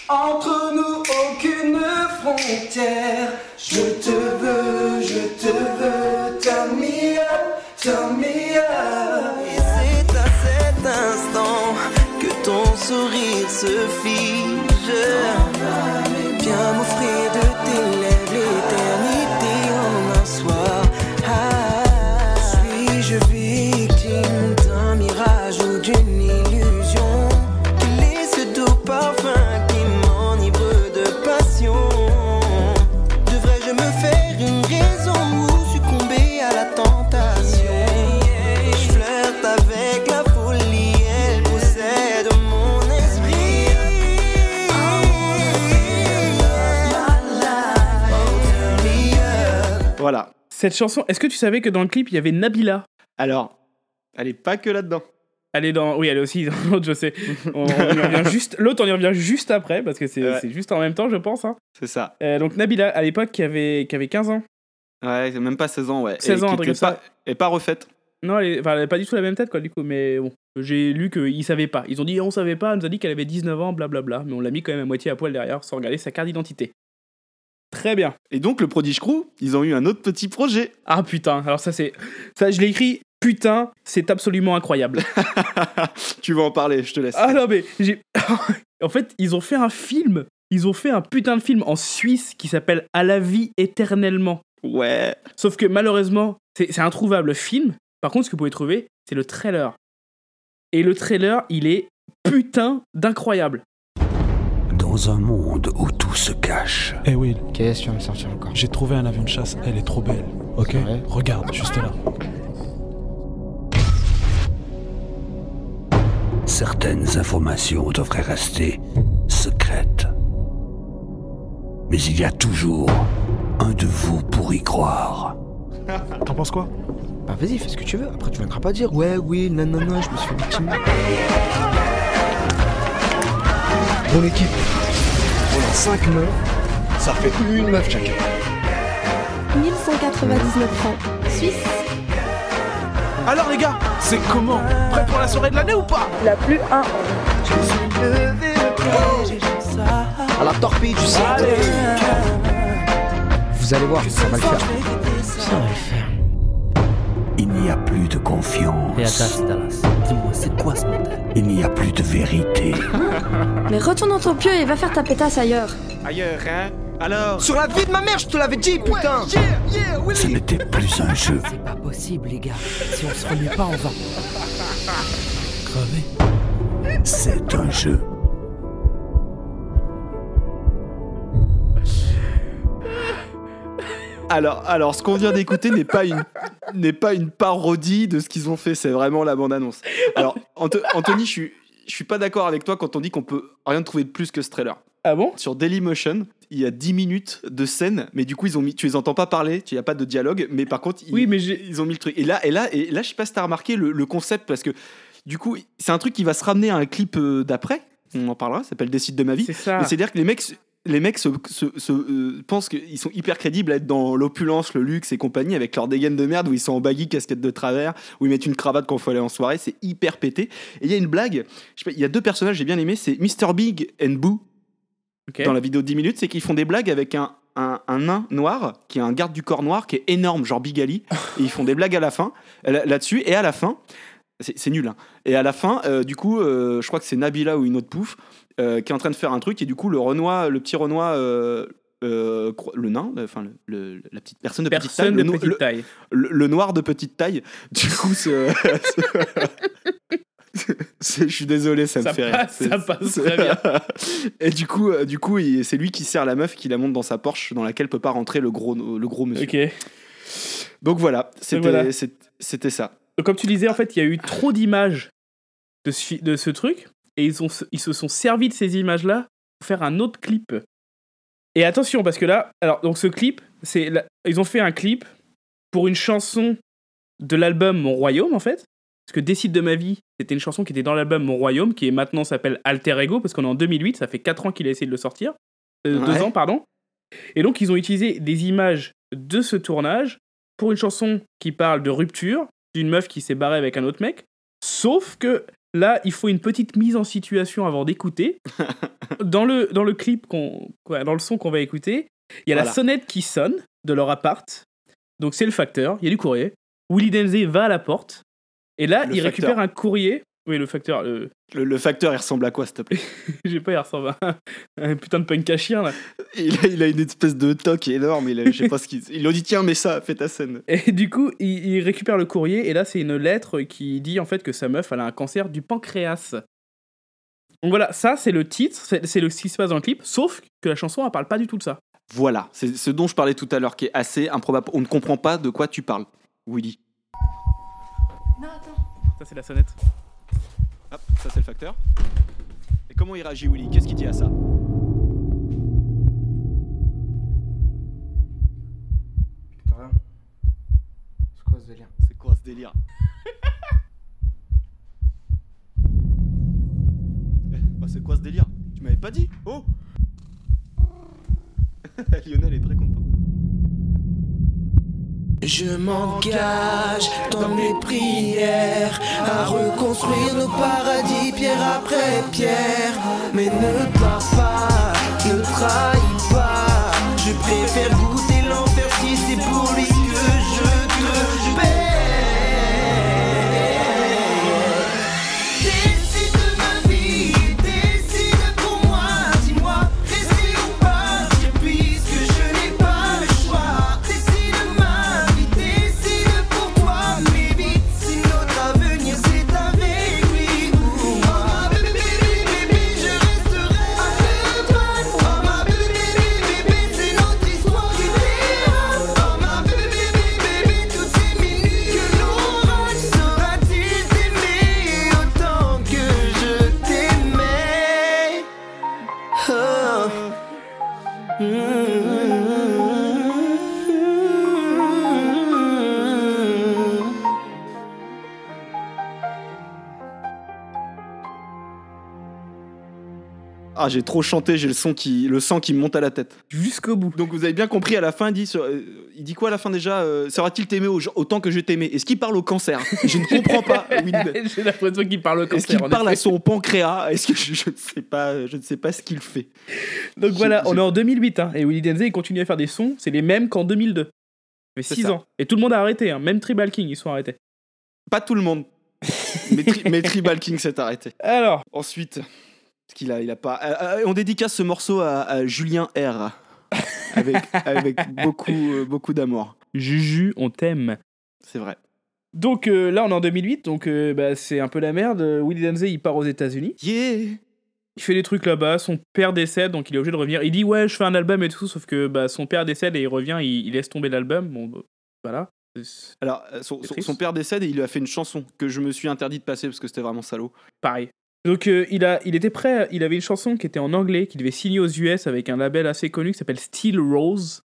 entre nous aucune frontière. Je te veux, je te veux. Turn me up, turn up. Et c'est à cet instant que ton sourire se fige. Cette chanson, est-ce que tu savais que dans le clip, il y avait Nabila? Alors, elle est pas que là-dedans. Elle est dans. Oui, elle est aussi dans l'autre, je sais. On, on y revient juste. L'autre, on y revient juste après, parce que c'est Ouais. juste en même temps, je pense. hein. C'est ça. Euh, donc, Nabila, à l'époque, qui avait, qui avait 15 ans. Ouais, c'est même pas 16 ans, ouais. 16 Et ans, comme ça. pas, et pas refaite. Non, elle, est- enfin, elle pas du tout la même tête, quoi, du coup. Mais bon, j'ai lu qu'ils savaient pas. Ils ont dit, on savait pas, elle nous a dit qu'elle avait 19 ans, blablabla. Mais on l'a mis quand même à moitié à poil derrière, sans regarder sa carte d'identité. Très bien. Et donc, le Prodigy Crew, ils ont eu un autre petit projet. Ah putain, alors ça, c'est. Ça, je l'ai écrit. Putain, c'est absolument incroyable. tu vas en parler, je te laisse. Ah non, mais j'ai. en fait, ils ont fait un film. Ils ont fait un putain de film en Suisse qui s'appelle À la vie éternellement. Ouais. Sauf que malheureusement, c'est c'est introuvable le film. Par contre, ce que vous pouvez trouver, c'est le trailer. Et le trailer, il est putain d'incroyable. Dans un monde où tout se cache. Eh Will, Qu'est-ce que tu vas me sortir encore? J'ai trouvé un avion de chasse, elle est trop belle. Ok. Regarde, juste là. Certaines informations devraient rester secrètes. Mais il y a toujours un de vous pour y croire. T'en penses quoi? Bah vas-y, fais ce que tu veux. Après, tu viendras pas dire ouais, oui, non, non, non, je me suis fait victime. Bon équipe, on a 5 meufs, ça fait une meuf chacun. 1199 francs. Suisse. Alors les gars, c'est comment? Prêt pour la soirée de l'année ou pas? La plus 1. À la torpille du site. Vous allez voir, ça va le faire. Ça va le faire. Il n'y a plus de confiance. Dallas, dis-moi, c'est quoi ce bordel? Il n'y a plus de vérité. Mais retourne dans ton pieu et va faire ta pétasse ailleurs. Ailleurs, hein? Alors? Sur la vie de ma mère, je te l'avais dit, putain Ce n'était plus un jeu. C'est pas possible, les gars. Si on se remet pas, on va. Crevé. C'est un jeu. Alors, alors, ce qu'on vient d'écouter n'est pas une n'est pas une parodie de ce qu'ils ont fait. C'est vraiment la bande annonce. Alors, Anthony, je suis je suis pas d'accord avec toi quand on dit qu'on peut rien trouver de plus que ce trailer. Ah bon? Sur Dailymotion, il y a 10 minutes de scène, mais du coup, ils ont mis, tu les entends pas parler, il n'y a pas de dialogue, mais par contre, ils, Oui, mais ils ont mis le truc. Et là, et là, et là je sais pas si t'as remarqué le, le concept, parce que du coup, c'est un truc qui va se ramener à un clip euh, d'après, on en parlera, ça s'appelle Décide de ma vie. C'est ça. C'est-à-dire que les mecs, les mecs se, se- se, euh, pensent qu'ils sont hyper crédibles à être dans l'opulence, le luxe et compagnie avec leur dégaine de merde où ils sont en baggy, casquette de travers, où ils mettent une cravate quand il faut aller en soirée. C'est hyper pété. Et il y a une blague, il y a deux personnages que j'ai bien aimé, c'est Mr. Big and Boo dans la vidéo de 10 minutes, c'est qu'ils font des blagues avec un, un, un nain noir qui est un garde du corps noir qui est énorme, genre Big Ali. et ils font des blagues à la fin, là- là-dessus. Et à la fin, c'est nul. hein. Et à la fin, euh, du coup, euh, je crois que c'est Nabila ou une autre pouf euh, qui est en train de faire un truc. Et du coup, le Renoir, le petit Renoir, euh, euh, le nain, enfin le- le- la petite personne de petite taille, le, petite taille. noir de petite taille, du coup, c'est- je suis désolé, ça, Ça me fait passe, rire. ça passe très bien. Et du coup, du coup, c'est lui qui sert la meuf qui la monte dans sa Porsche dans laquelle peut pas rentrer le gros, le gros monsieur. Ok. Donc voilà, c'était voilà. ça. Donc, comme tu disais, en fait, il y a eu trop d'images de ce, de ce truc, et ils, ont, ils se sont servis de ces images-là pour faire un autre clip. Et attention, parce que là, alors, donc ce clip, c'est ils ont fait un clip pour une chanson de l'album Mon Royaume, en fait. Parce que Décide de ma vie, c'était une chanson qui était dans l'album Mon Royaume, qui est maintenant s'appelle Alter Ego, parce qu'on est en 2008, ça fait 4 ans qu'il a essayé de le sortir. Euh, Ouais. Deux ans, pardon. Et donc, ils ont utilisé des images de ce tournage pour une chanson qui parle de rupture, d'une meuf qui s'est barrée avec un autre mec. Sauf que là, il faut une petite mise en situation avant d'écouter. dans, le, dans le clip, qu'on, dans le son qu'on va écouter, il y a la sonnette qui sonne de leur appart. Donc c'est le facteur, il y a du courrier. Willy Denzey va à la porte. Et là, Le il facteur. récupère un courrier. Oui, le facteur. le- Le, le facteur, il ressemble à quoi, s'il te plaît? J'ai pas, il ressemble à un, un putain de punk à chien là. il a, il a une espèce de toque énorme. Il a, je sais pas ce qu'il. Ils lui ont dit tiens, mets ça, fais ta scène. Et du coup, il, il récupère le courrier et là, c'est une lettre qui dit en fait que sa meuf, elle a un cancer du pancréas. Donc voilà, ça c'est le titre, c'est c'est le ce qui se passe dans le clip, sauf que la chanson, elle parle pas du tout de ça. Voilà, c'est ce dont je parlais tout à l'heure, qui est assez improbable. On ne comprend pas de quoi tu parles, Willy. Non, attends. Ça c'est la sonnette. Hop, ça c'est le facteur. Et comment il réagit, Willy? Qu'est-ce qu'il dit à ça? Putain. C'est quoi ce délire? C'est quoi ce délire? Bah, C'est quoi ce délire? Tu m'avais pas dit? Oh! Lionel est très content. Je m'engage dans mes prières à reconstruire nos paradis pierre après pierre. Mais ne pars pas, ne trahis pas. Je préfère goûter l'enfer si c'est pour lui Ah, j'ai trop chanté, j'ai le son qui, le sang qui me monte à la tête. Jusqu'au bout. Donc vous avez bien compris à la fin, il dit, euh, il dit quoi à la fin déjà euh, Sera-t-il t'aimer au- autant que je t'aimais Est-ce qu'il parle au cancer? Je ne comprends pas. J'ai l'impression qu'il parle au Est-ce cancer. qu'il en parle à son pancréas? Est-ce que je, je ne sais pas Je ne sais pas ce qu'il fait? Donc voilà, on est en 2008 hein, et Willy Denzey il continue à faire des sons, c'est les mêmes qu'en 2002. Ça fait C'est 6 ça. ans. Et tout le monde a arrêté, hein, même Tribal King ils sont arrêtés. Pas tout le monde. mais, Tri- mais Tribal King s'est arrêté. Alors, Ensuite, qu'il a, il a pas. euh, euh, on dédicace ce morceau à, à Julien R. Avec, avec beaucoup, euh, beaucoup d'amour. Juju, on t'aime. C'est vrai. Donc euh, là on est en 2008, donc bah, c'est un peu la merde. Willy Denzey il part aux États-Unis. Yeah Il fait des trucs là-bas, son père décède, donc il est obligé de revenir. Il dit ouais, je fais un album et tout, sauf que bah, son père décède et il revient, il, il laisse tomber l'album. Bon, bah, voilà. Alors, son, son père décède et il lui a fait une chanson que je me suis interdit de passer parce que c'était vraiment salaud. Pareil. Donc euh, il, a, il était prêt, il avait une chanson qui était en anglais, qu'il devait signer aux US avec un label assez connu qui s'appelle Steel Rose.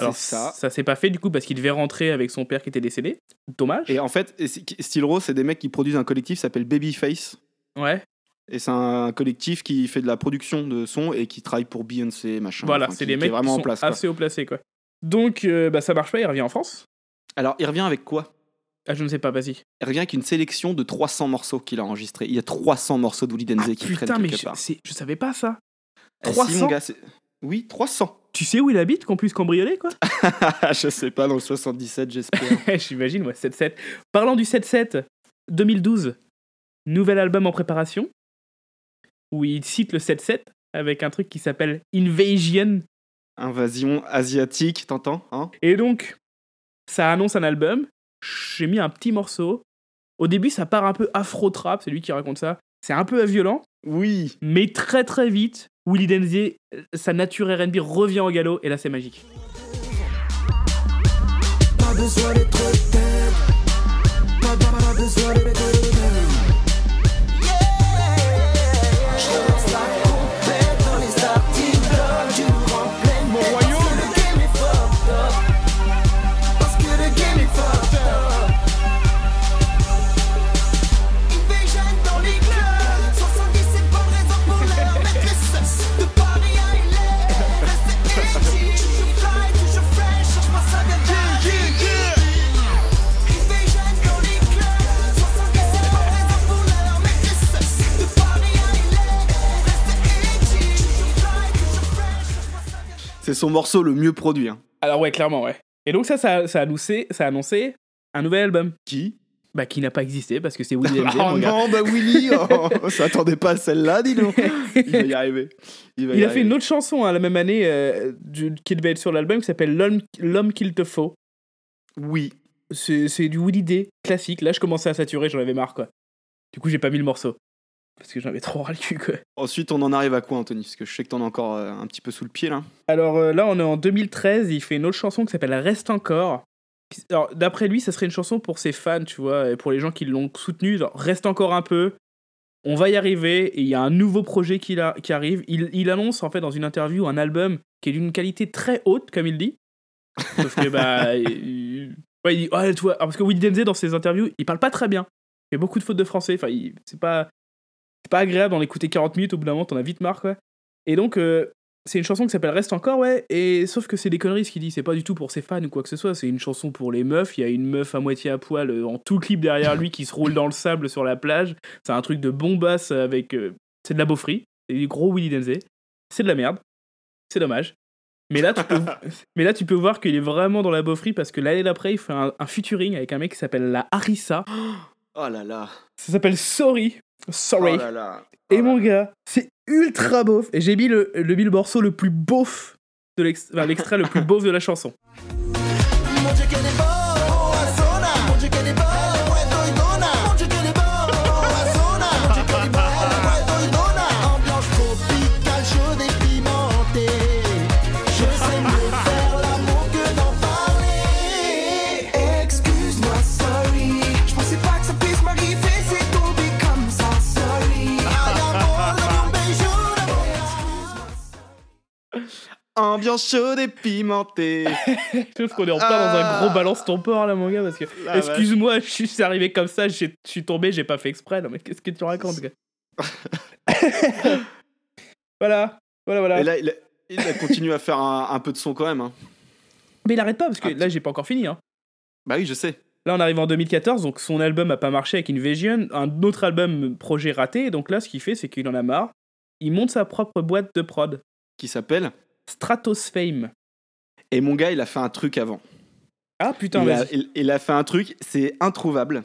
Alors ça. ça s'est pas fait du coup parce qu'il devait rentrer avec son père qui était décédé. Dommage. Et en fait, Steel Rose, c'est des mecs qui produisent un collectif qui s'appelle Babyface. Ouais. Et c'est un collectif qui fait de la production de son et qui travaille pour Beyoncé, machin. Voilà, enfin, c'est des mecs vraiment qui en place. sont assez haut placés quoi. Donc euh, bah, ça marche pas, il revient en France. Alors, il revient avec quoi? Ah je ne sais pas, vas-y. Il revient avec une sélection de 300 morceaux qu'il a enregistrés. Il y a 300 morceaux d'Uli Denze qui Ah, Putain traînent mais quelque je, part. je savais pas ça. Eh, si, 300 mon gars, c'est- oui, 300. Tu sais où il habite qu'on puisse cambrioler quoi? Je sais pas, dans le 77, j'espère. J'imagine, ouais, 7-7. Parlant du 7-7, 2012, nouvel album en préparation, où il cite le 7-7 avec un truc qui s'appelle Invasion. Invasion asiatique, t'entends hein? Et donc, ça annonce un album. J'ai mis un petit morceau. Au début, ça part un peu afro-trap, c'est lui qui raconte ça. C'est un peu violent. Oui. Mais très très vite, Willy Denze, euh, sa nature R&B revient au galop, et là c'est magique. Pas besoin d'être tête. Pas, pas, pas besoin d'être C'est son morceau le mieux produit. hein. Alors ouais, clairement, ouais. Et donc ça, ça, ça, a, annoncé, ça a annoncé un nouvel album. Qui? Bah qui n'a pas existé parce que c'est Willy Denze, Oh gars. non, bah Willy oh, On s'attendait pas à celle-là, dis donc Il va y arriver. Il, va y Il a arriver. fait une autre chanson hein, la même année euh, du- qui devait être sur l'album qui s'appelle L'homme qu'il te faut. Oui. C'est c'est du Willy D classique. Là, je commençais à saturer, j'en avais marre quoi. Du coup, j'ai pas mis le morceau. Parce que j'en avais trop ras le cul quoi. Ensuite, on en arrive à quoi, Anthony? Parce que je sais que t'en as encore euh, un petit peu sous le pied, là. Alors euh, là, on est en 2013. Il fait une autre chanson qui s'appelle Reste encore. Alors, d'après lui, ça serait une chanson pour ses fans, tu vois, et pour les gens qui l'ont soutenu. Genre, reste encore un peu. On va y arriver. Et il y a un nouveau projet qui, arrive. Il, il annonce en fait dans une interview un album qui est d'une qualité très haute, comme il dit. Parce que bah, il, ouais, il dit, ouais, tu vois, parce que Willy Denze dans ses interviews, il parle pas très bien. Il fait beaucoup de fautes de français. Enfin, il- c'est pas, c'est pas agréable d'en écouter 40 minutes. Au bout d'un moment, t'en as vite marre, quoi. Et donc, euh, c'est une chanson qui s'appelle Reste encore, ouais. Et sauf que c'est des conneries ce qu'il dit. C'est pas du tout pour ses fans ou quoi que ce soit. C'est une chanson pour les meufs. Il y a une meuf à moitié à poil euh, en tout clip derrière lui qui se roule dans le sable sur la plage. C'est un truc de bombasse avec. euh, c'est de la beaufrie. C'est du gros Willy Denze. C'est de la merde. C'est dommage. Mais là, tu peux, mais là, tu peux voir qu'il est vraiment dans la beaufrie parce que l'année d'après, il fait un, un featuring avec un mec qui s'appelle la Harissa. Oh là là. Ça s'appelle Sorry. Sorry. Oh là là. Et mon gars, c'est ultra beauf. Et j'ai mis le, le, mis le morceau le plus beauf de l'ex- enfin, l'extrait le plus beauf de la chanson. Mon Dieu Ambiance chaude et pimentée. Je trouve qu'on est en plein dans un gros balance ton port là, mon gars, parce que. Vache. Excuse-moi, je suis arrivé comme ça, je suis tombé, j'ai pas fait exprès. Non, mais qu'est-ce que tu racontes, gars Voilà, voilà, voilà. Et là, il continué à faire un, un peu de son quand même. hein. Mais il arrête pas, parce que là, j'ai pas encore fini. Hein. Bah oui, je sais. Là, on arrive en 2014, donc son album a pas marché avec Invasion. Un autre album, projet raté. Donc là, ce qu'il fait, c'est qu'il en a marre. Il monte sa propre boîte de prod. Qui s'appelle Stratos Fame. Et mon gars, il a fait un truc avant. Ah putain, il, a, il- il a fait un truc, c'est introuvable.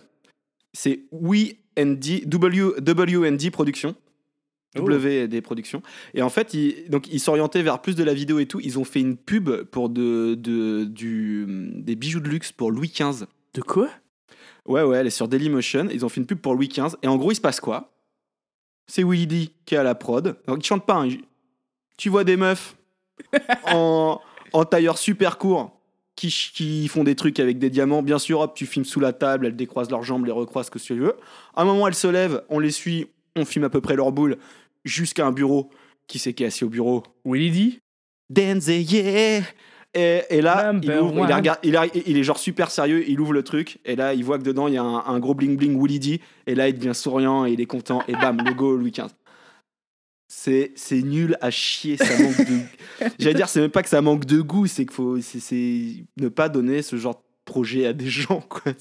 C'est WND, W, WND Productions. Oh. WD Productions. Et en fait, il, donc, ils s'orientaient vers plus de la vidéo et tout. Ils ont fait une pub pour de, de- du, des bijoux de luxe pour Louis XV. De quoi? Ouais, ouais, elle est sur Dailymotion. Ils ont fait une pub pour Louis XV. Et en gros, il se passe quoi? C'est Willy D qui est à la prod. Donc, il chante pas. hein. Tu vois des meufs? En, en tailleur super court qui, qui font des trucs avec des diamants. Bien sûr, hop, tu filmes sous la table, elles décroisent leurs jambes, les recroisent, ce que tu veux. À un moment, elles se lèvent, on les suit, on fume à peu près leur boule jusqu'à un bureau. Qui c'est qui est assis au bureau Willy D. Denze, yeah et, et là, il, ouvre- il, regarde- il, a- il est genre super sérieux, il ouvre le truc, et là, il voit que dedans, il y a un, un gros bling bling Willy D, et là, il devient souriant, et il est content, et bam, logo Louis XV. C'est nul à chier, ça manque de. J'allais dire, c'est même pas que ça manque de goût, c'est qu'il faut c'est- ne pas donner ce genre de projet à des gens, quoi.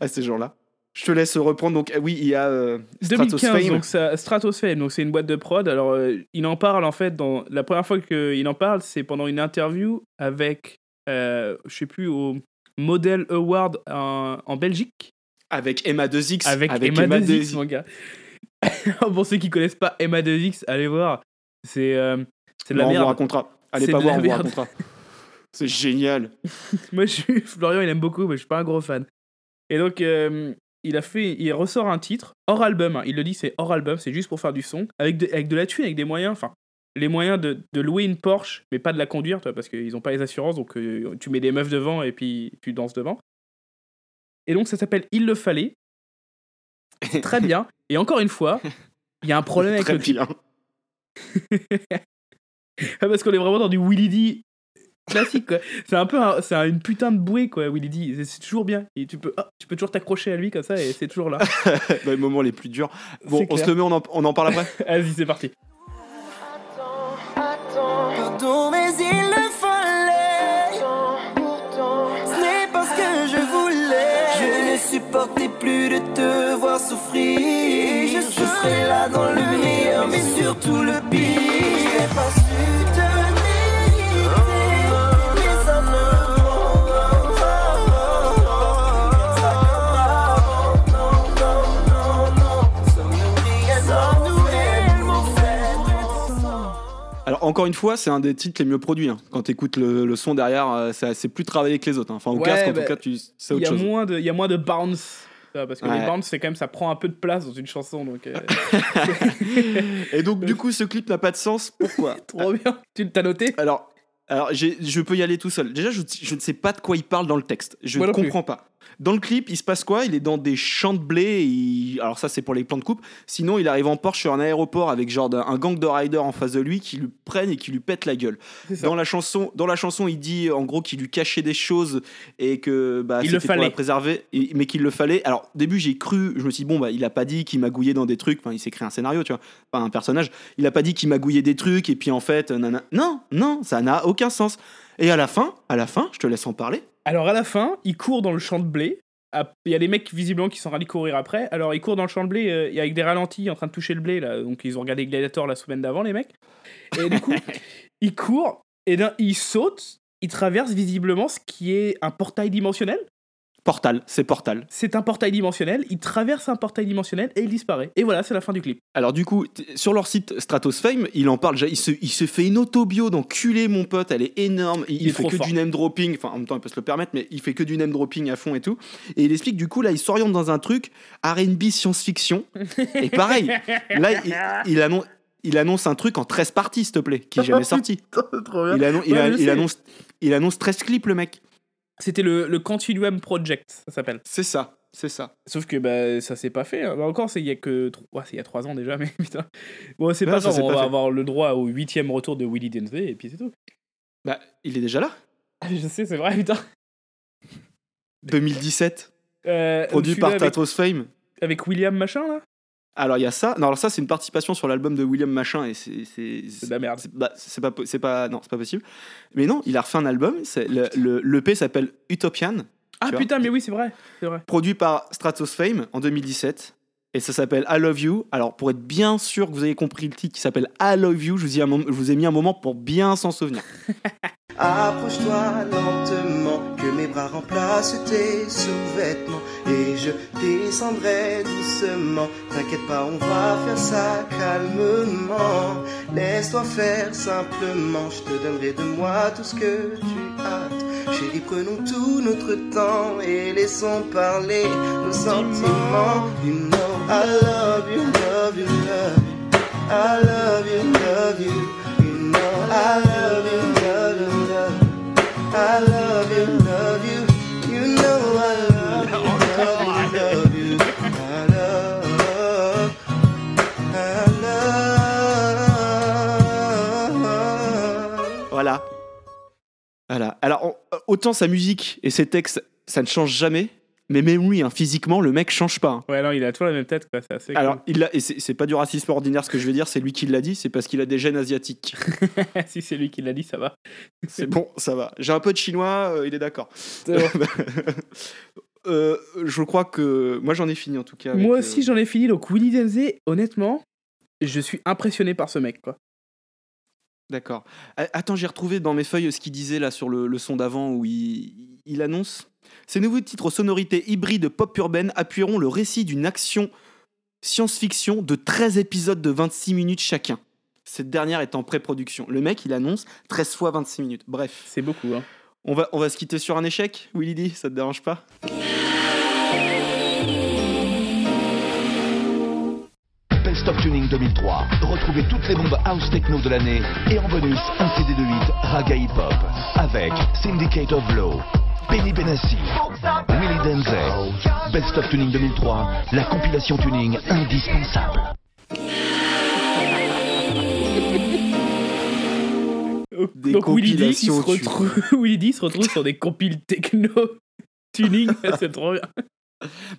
À ces gens-là. Je te laisse reprendre. Donc, euh, oui, il y a euh, Stratos 2015, Fame. donc ça, donc c'est une boîte de prod. Alors, euh, il en parle en fait, dans, la première fois qu'il en parle, c'est pendant une interview avec, euh, je sais plus, au Model Award en, en Belgique. Avec Emma 2X. Avec, avec Emma, Emma 2X, 2X. mon gars. Pour ceux qui connaissent pas Emma 2X, allez voir. C'est euh, c'est de la on vous merde. racontera. Allez pas voir, on vous racontera. C'est génial. Moi, je suis... Florian, il aime beaucoup, mais je suis pas un gros fan. Et donc, euh, il a fait, il ressort un titre hors album. hein. Il le dit, c'est hors album, c'est juste pour faire du son, avec de, avec de la thune, avec des moyens. Enfin, les moyens de, de louer une Porsche, mais pas de la conduire, toi, parce qu'ils ont pas les assurances, donc euh, tu mets des meufs devant et puis tu danses devant. Et donc, ça s'appelle Il le fallait. C'est très bien. Et encore une fois, il y a un problème avec Très le bien. Ah, Parce qu'on est vraiment dans du Willy D classique, quoi. C'est un peu un- c'est un- une putain de bouée, quoi, Willy D. C'est- toujours bien. Et tu peux, ah, tu peux toujours t'accrocher à lui comme ça et c'est toujours là. Dans les moments les plus durs. Bon, on se le met, on en, on en parle après. Vas-y, c'est parti. Pardon, mais il supportais plus de te voir souffrir. Je serai là dans le meilleur, mais surtout le pire. Alors, encore une fois, c'est un des titres les mieux produits. hein. Quand tu écoutes le, le son derrière, euh, c'est plus travaillé que les autres. hein. Enfin, au Ouais, casque, en bah, tout cas, tu- c'est Il y, autre a chose. moins de- il y a moins de bounce. Parce que Ouais. les bounce, c'est quand même, ça prend un peu de place dans une chanson. Donc, euh, Et donc, du coup, ce clip n'a pas de sens. Pourquoi? Trop bien. Tu t'as noté? Alors, alors je peux y aller tout seul. Déjà, je, je ne sais pas de quoi il parle dans le texte. Je ne plus. comprends pas. Dans le clip, il se passe quoi? Il est dans des champs de blé. il- Alors ça, c'est pour les plans de coupe. Sinon, il arrive en Porsche sur un aéroport avec genre un gang de riders en face de lui qui lui prennent et qui lui pètent la gueule. Dans la chanson, dans la chanson, il dit en gros qu'il lui cachait des choses et que bah, Il le c'était pour fallait. la préserver, et- mais qu'il le fallait. Alors au début, j'ai cru, je me suis dit bon bah il a pas dit qu'il magouillait dans des trucs. Enfin, il s'est créé un scénario, tu vois, pas un personnage. Il a pas dit qu'il magouillait des trucs et puis en fait, nana- non, non, ça n'a aucun sens. Et à la fin, à la fin, je te laisse en parler. Alors à la fin, il court dans le champ de blé. Il y a des mecs visiblement qui sont allés courir après. Alors il court dans le champ de blé euh, avec des ralentis en train de toucher le blé là. Donc ils ont regardé Gladiator la semaine d'avant les mecs. Et du coup, il court et d'un il saute. Il traverse visiblement ce qui est un portail dimensionnel. Portal, c'est Portal. C'est un portail dimensionnel. Il traverse un portail dimensionnel et il disparaît. Et voilà, c'est la fin du clip. Alors du coup, sur leur site Stratos Fame, il en parle déjà. Il se, il se fait une autobio d'enculé, mon pote. Elle est énorme. Il, Il est fait que fort. du name dropping. Enfin, en même temps, il peut se le permettre, mais il fait que du name dropping à fond et tout. Et il explique du coup là, il s'oriente dans un truc R&B science-fiction. et pareil, là, il, il annonce. Il annonce un truc en 13 parties, s'il te plaît, qui est jamais sorti. Il, annon- Ouais, annonce, il annonce 13 clips, le mec. C'était le, le Continuum Project, ça s'appelle. C'est ça, c'est ça. Sauf que bah, ça s'est pas fait. hein. Bah, encore, c'est il y a que tro- ouais, c'est il y a trois ans déjà, mais putain. Bon, c'est pas ça grave, on pas va fait. avoir le droit au huitième retour de Willy Densey et puis c'est tout. Bah, il est déjà là. Ah, Je sais, c'est vrai, putain. 2017, Euh, produit par avec, Fame. avec William machin là? Alors il y a ça. Non, alors ça c'est une participation sur l'album de William Machin et c'est c'est de la merde. c'est bah, pas c'est pas non c'est pas possible. Mais non, il a refait un album. C'est le le l'EP s'appelle Utopian, Ah vois putain, mais oui, c'est vrai. C'est vrai. produit par Stratos Fame en 2017. Et ça s'appelle I Love You. Alors, pour être bien sûr que vous avez compris le titre qui s'appelle I Love You, je vous, ai un je vous ai mis un moment pour bien s'en souvenir. Approche-toi lentement, que mes bras remplacent tes sous-vêtements et je descendrai doucement. T'inquiète pas, on va faire ça calmement. Laisse-toi faire simplement, je te donnerai de moi tout ce que tu hâtes. Chérie, prenons tout notre temps et laissons parler nos sentiments. You know, I love you, love you, love you. I love you, love you. You know, I love you, voilà. Voilà. Alors, euh, autant sa musique et ses textes, ça ne change jamais. Mais même lui, hein, physiquement, le mec change pas. hein. Ouais, non, il a toujours la même tête, quoi. C'est assez Alors, il a, et c'est c'est pas du racisme ordinaire ce que je veux dire, c'est lui qui l'a dit, c'est parce qu'il a des gènes asiatiques. si c'est lui qui l'a dit, ça va. C'est bon, ça va. J'ai un peu de chinois, euh, il est d'accord. C'est bon. Euh, je crois que. Moi, j'en ai fini en tout cas. avec, Moi euh, aussi, j'en ai fini. Donc, Willy Denzé, honnêtement, je suis impressionné par ce mec, quoi. D'accord. Attends, j'ai retrouvé dans mes feuilles ce qu'il disait là sur le, le son d'avant où il, il annonce Ces nouveaux titres aux sonorités hybrides pop urbaine appuieront le récit d'une action science-fiction de 13 épisodes de 26 minutes chacun. Cette dernière est en pré-production. Le mec, il annonce 13 fois 26 minutes. Bref. C'est beaucoup, hein. On va, on va se quitter sur un échec, Willy D, ça te dérange pas? Best of Tuning 2003. Retrouvez toutes les bombes house techno de l'année et en bonus un CD de 8 Raga Hip Hop avec Syndicate of Law, Benny Benassi, Willy Denzel. Best of Tuning 2003, la compilation tuning indispensable. Des Donc, Willy D, se retrouve, Willy D se retrouve sur des compiles techno tuning. c'est trop bien.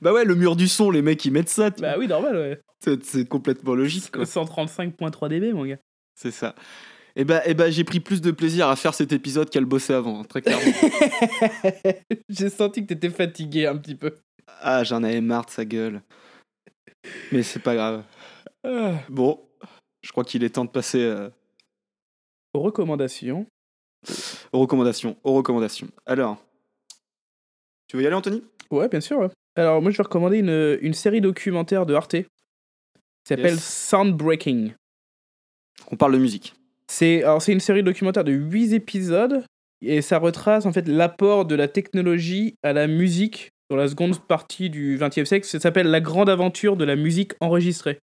Bah ouais, le mur du son, les mecs, ils mettent ça. Bah oui, normal, ouais. C'est complètement logique, quoi. 135.3 dB, mon gars. C'est ça. Et bah, et bah j'ai pris plus de plaisir à faire cet épisode qu'à le bosser avant, hein, très clairement. J'ai senti que t'étais fatigué un petit peu. ah, j'en avais marre de sa gueule. Mais c'est pas grave. Ah. Bon, je crois qu'il est temps de passer euh, Aux recommandations. aux recommandations. Aux recommandations. Alors, tu veux y aller, Anthony? Ouais, bien sûr. ouais. Alors, moi, je vais recommander une, une série documentaire de Arte. qui s'appelle Yes. Soundbreaking. On parle de musique. C'est une série documentaire de 8 épisodes et ça retrace en fait l'apport de la technologie à la musique dans la seconde partie du XXe siècle. Ça s'appelle La grande aventure de la musique enregistrée.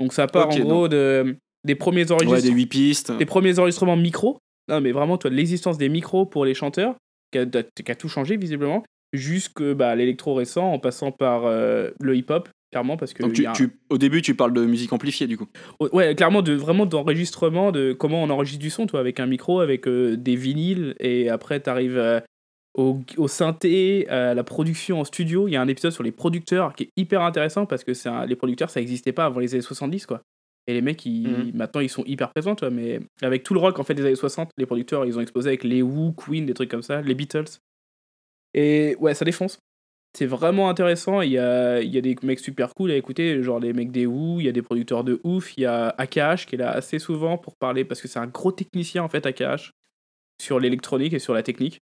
Donc ça part en gros de, des premiers Ouais, enregistrements, des 8 pistes. des premiers enregistrements micro. Non mais vraiment toi l'existence des micros pour les chanteurs qui a, qui a tout changé visiblement jusque bah, l'électro récent en passant par euh, le hip-hop clairement parce que Donc tu, a tu- au début, tu parles de musique amplifiée, du coup. Ouais, clairement, de, vraiment d'enregistrement, de comment on enregistre du son, toi, avec un micro, avec euh, des vinyles, et après, t'arrives euh, au, au synthé, à la production en studio. Il y a un épisode sur les producteurs qui est hyper intéressant parce que c'est un- les producteurs, ça n'existait pas avant les années 70, quoi. Et les mecs, ils, Mhm. maintenant, ils sont hyper présents, toi, mais avec tout le rock, en fait, des années 60, les producteurs, ils ont exposé avec les Who, Queen, des trucs comme ça, les Beatles. Et ouais, ça défonce. C'est vraiment intéressant. Il y a, il y a des mecs super cool à écouter, genre les mecs des Who, il y a des producteurs de ouf. Il y a AKH qui est là assez souvent pour parler, parce que c'est un gros technicien en fait, AKH, sur l'électronique et sur la technique.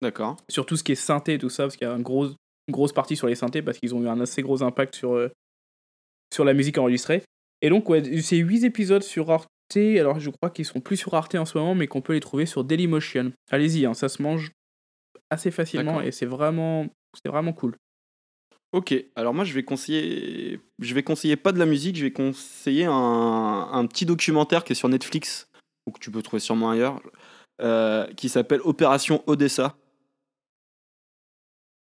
D'accord. Sur tout ce qui est synthé et tout ça, parce qu'il y a une grosse partie sur les synthés, parce qu'ils ont eu un assez gros impact sur, euh, sur la musique enregistrée. Et donc, ouais, c'est 8 épisodes sur Arte. Alors, je crois qu'ils sont plus sur Arte en ce moment, mais qu'on peut les trouver sur Dailymotion. Allez-y, hein, ça se mange assez facilement et c'est vraiment, c'est vraiment cool. Ok, alors moi je vais conseiller, je vais conseiller pas de la musique, je vais conseiller un, petit documentaire qui est sur Netflix ou que tu peux trouver sûrement ailleurs, euh, qui s'appelle Opération Odessa.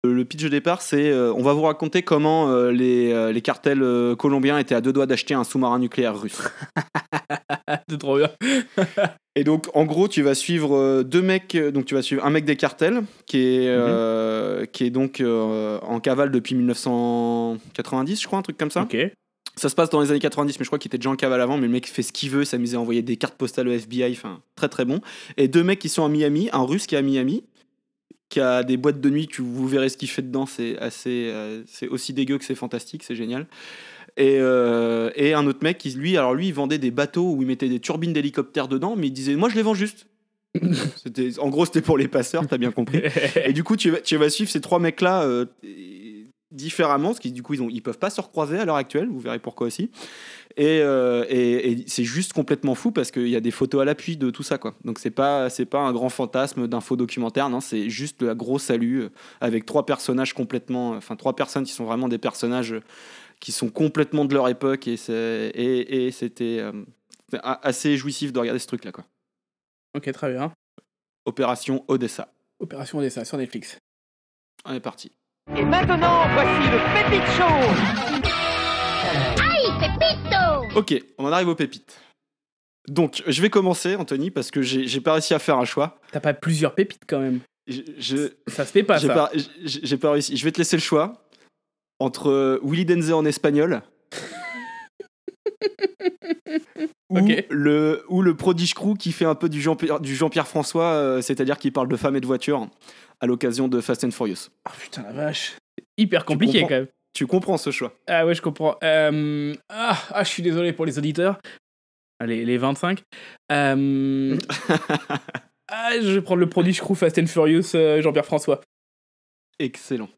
Le le pitch de départ, c'est euh, on va vous raconter comment euh, les, euh, les cartels euh, colombiens étaient à deux doigts d'acheter un sous-marin nucléaire russe. c'est trop bien. Et donc, en gros, tu vas suivre euh, deux mecs. euh, Donc, tu vas suivre un mec des cartels qui est, euh, qui est donc euh, en cavale depuis 1990, je crois, un truc comme ça. Ok. Ça se passe dans les années 90, mais je crois qu'il était déjà en cavale avant. Mais le mec fait ce qu'il veut, s'amuser à envoyer des cartes postales au FBI, enfin, très très bon. Et deux mecs qui sont à Miami, un russe qui est à Miami, qui a des boîtes de nuit, tu, vous verrez ce qu'il fait dedans, c'est assez, euh, c'est aussi dégueu que c'est fantastique, c'est génial. Et, euh, et un autre mec qui, lui, alors lui, il vendait des bateaux où il mettait des turbines d'hélicoptères dedans, mais il disait, moi je les vends juste. C'était- en gros, c'était pour les passeurs, t'as bien compris. Et du coup, tu vas, tu vas suivre ces trois mecs-là euh, différemment, parce qu'ils du coup, ils, ont, ils peuvent pas se recroiser à l'heure actuelle, vous verrez pourquoi aussi. Et, euh, et- et c'est juste complètement fou parce qu'il y a des photos à l'appui de tout ça, quoi. Donc c'est pas, c'est pas un grand fantasme d'un faux documentaire, non, c'est juste un gros salut euh, avec trois personnages complètement, enfin trois personnes qui sont vraiment des personnages euh, qui sont complètement de leur époque et c'est- et, et c'était euh, assez jouissif de regarder ce truc-là, quoi. Ok, très bien. Opération Odessa. Opération Odessa sur Netflix. On est parti. Et maintenant, voici le Pépite Show Aïe, Pépito Ok, on en arrive aux pépites. Donc, je vais commencer, Anthony, parce que j'ai pas réussi à faire un choix. T'as pas plusieurs pépites quand même. Je, je- Ça se fait pas, j'ai ça. pas, j'ai j'ai pas réussi. Je vais te laisser le choix entre euh, Willy Denze en espagnol ou, Ok. le, ou le Prodige Crew qui fait un peu du Jean-Pierre du Jean-Pierre François, euh, c'est-à-dire qui parle de femmes et de voitures à l'occasion de Fast and Furious. Ah putain, la vache. Hyper compliqué quand même. Tu comprends ce choix Ah ouais, je comprends. Euh, Ah, ah, je suis désolé pour les auditeurs. Allez, les 25. Euh, ah, je vais prendre le produit Crew Fast and Furious euh, Jean-Pierre François. Excellent.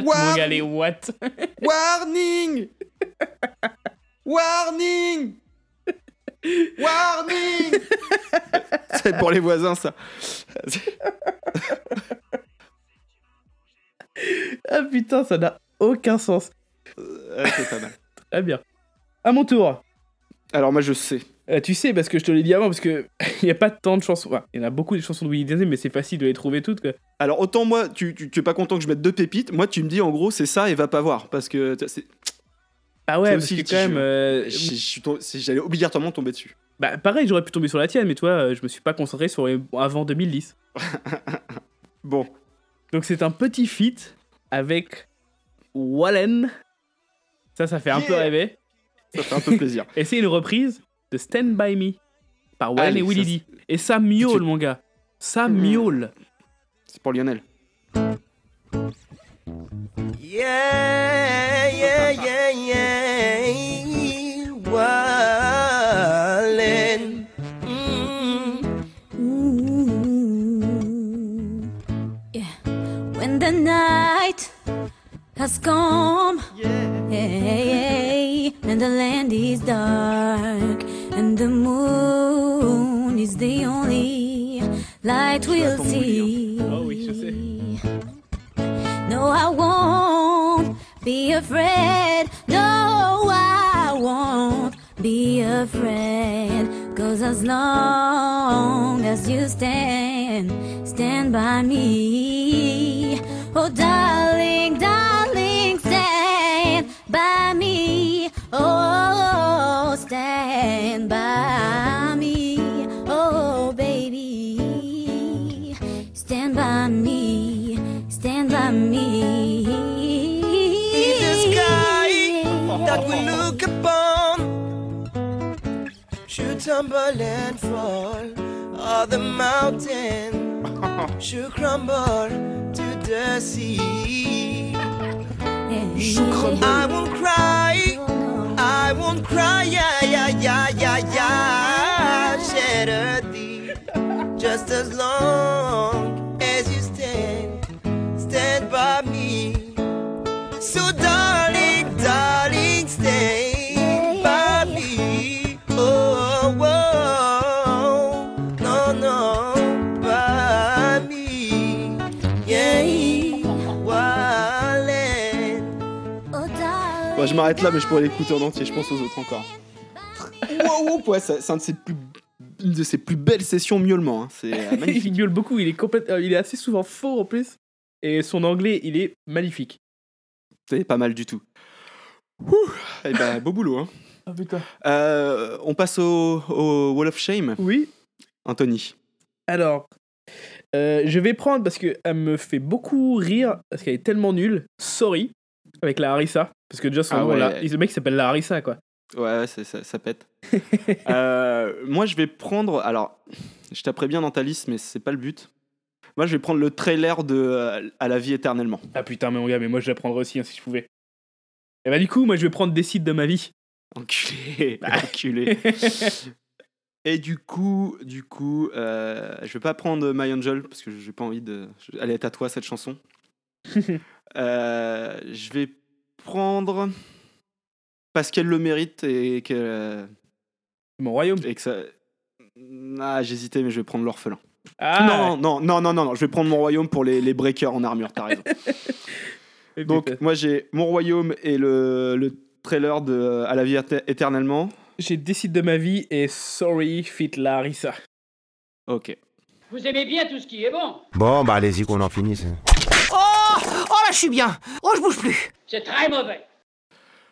Mon gars, les watts. Warning Warning Warning C'est pour les voisins, ça. ah putain, ça n'a aucun sens. Ouais, c'est pas mal. Très bien. À mon tour. Alors, moi, je sais. Euh, tu sais, parce que je te l'ai dit avant, parce que il n'y a pas tant de chansons. Enfin, il y en a beaucoup des chansons de Willy Denzé, mais c'est facile de les trouver toutes. Quoi. Alors, autant moi, tu, tu, tu es pas content que je mette deux pépites. Moi, tu me dis, en gros, c'est ça et va pas voir. Parce que c'est- Ah ouais, parce aussi, que quand même. euh, j'allais obligatoirement tomber dessus. Bah, pareil, j'aurais pu tomber sur la tienne, mais toi, euh, je me suis pas concentré sur les... avant 2010. bon. Donc c'est un petit feat avec Wallen. Ça, ça fait un peu rêver. Ça fait un peu plaisir. Et c'est une reprise de Stand By Me par Allez, et Willy ça, D. Et ça miaule, mon gars. Ça miaule. C'est pour Lionel. Yeah, yeah, yeah, yeah. Wildin'. Yeah. When the night has come, yeah, and the land is dark, and the moon is the only light we'll see. Oh oui, je sais. No, I won't be afraid. No, I won't be afraid. Cause as long as you stand, stand by me. Oh, darling, darling, stand by me. Oh, stand by me. Oh, baby, stand by me. Stand by me. In the sky that we look upon should tumble and fall, or the mountain should crumble to the sea. I won't cry, I won't cry, yeah, yeah, yeah, yeah, yeah. Shed a tear, just as long as you stand, stand by me. So, Bon, je m'arrête là, mais je pourrais l'écouter en entier. Je pense aux autres encore. wow, wow, ouais, c'est un de ses plus, une de ses plus belles sessions miaulement. hein. C'est euh, magnifique. il miaule beaucoup, il est, complète- euh, il est assez souvent faux en plus. Et son anglais, il est magnifique. C'est pas mal du tout. Eh ben, beau boulot. Hein. Ah putain. Euh, on passe au, au Wall of Shame. Oui. Anthony. Alors, euh, je vais prendre parce qu'elle me fait beaucoup rire parce qu'elle est tellement nulle. Sorry avec la Harissa parce que déjà son Ah nom ouais. là, le mec s'appelle la Harissa quoi. Ouais, ça, ça pète. Euh, moi, je vais prendre. Alors, je taperai bien dans ta liste, mais c'est pas le but. Moi, je vais prendre le trailer de euh, À la vie éternellement. Ah putain mais mon gars mais moi je la prendrais aussi hein, si je pouvais. Et bah du coup moi je vais prendre des sites de ma vie. Enculé, enculé. Et du coup, du coup, euh, je vais pas prendre My Angel parce que j'ai pas envie de. Elle est à toi cette chanson. Euh, je vais prendre parce qu'elle le mérite et que. Mon royaume. Et que ça. Ah, j'hésitais, mais je vais prendre l'orphelin. Ah. Non, non, non, non, non, non, je vais prendre mon royaume pour les, les breakers en armure, t'as raison. Donc, moi j'ai mon royaume et le, le trailer de euh, À la vie éter- éternellement. J'ai sites de ma vie et Sorry fit la Harissa. Ok. Vous aimez bien tout ce qui est bon Bon, bah allez-y qu'on en finisse. Oh là, je suis bien Oh, je bouge plus C'est très mauvais.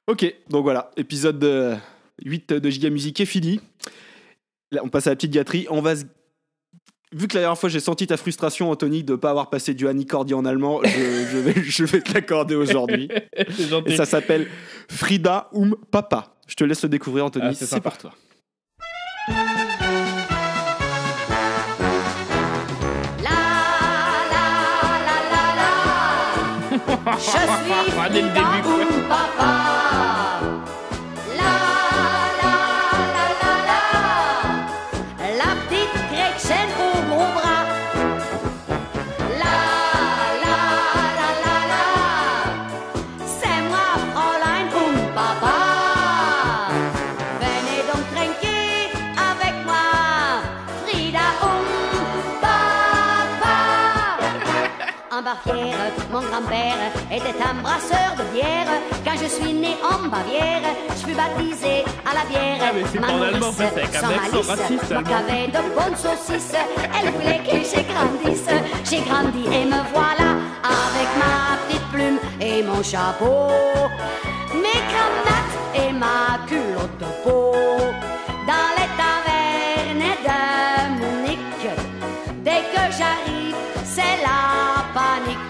Ok, donc voilà, épisode euh, 8 de Giga Musique est fini. Là, on passe à la petite gâterie. On va se- Vu que la dernière fois j'ai senti ta frustration, Anthony, de ne pas avoir passé du Annie Cordy en allemand, je, je vais, je vais te l'accorder aujourd'hui. Et ça s'appelle Frida um Papa. Je te laisse le découvrir, Anthony. Ah, c'est pour toi. Je suis dès le Frida début, quoi. ou papa. était un brasseur de bière. Quand je suis né en Bavière, je fus baptisé à la bière. Ah, mais c'est en allemand, avait de bonnes saucisses, elle voulait que j'ai grandisse. J'ai grandi et me voilà avec ma petite plume et mon chapeau, mes cravates et ma culotte de peau. Dans les tavernes de Munich, dès que j'arrive, c'est la panique.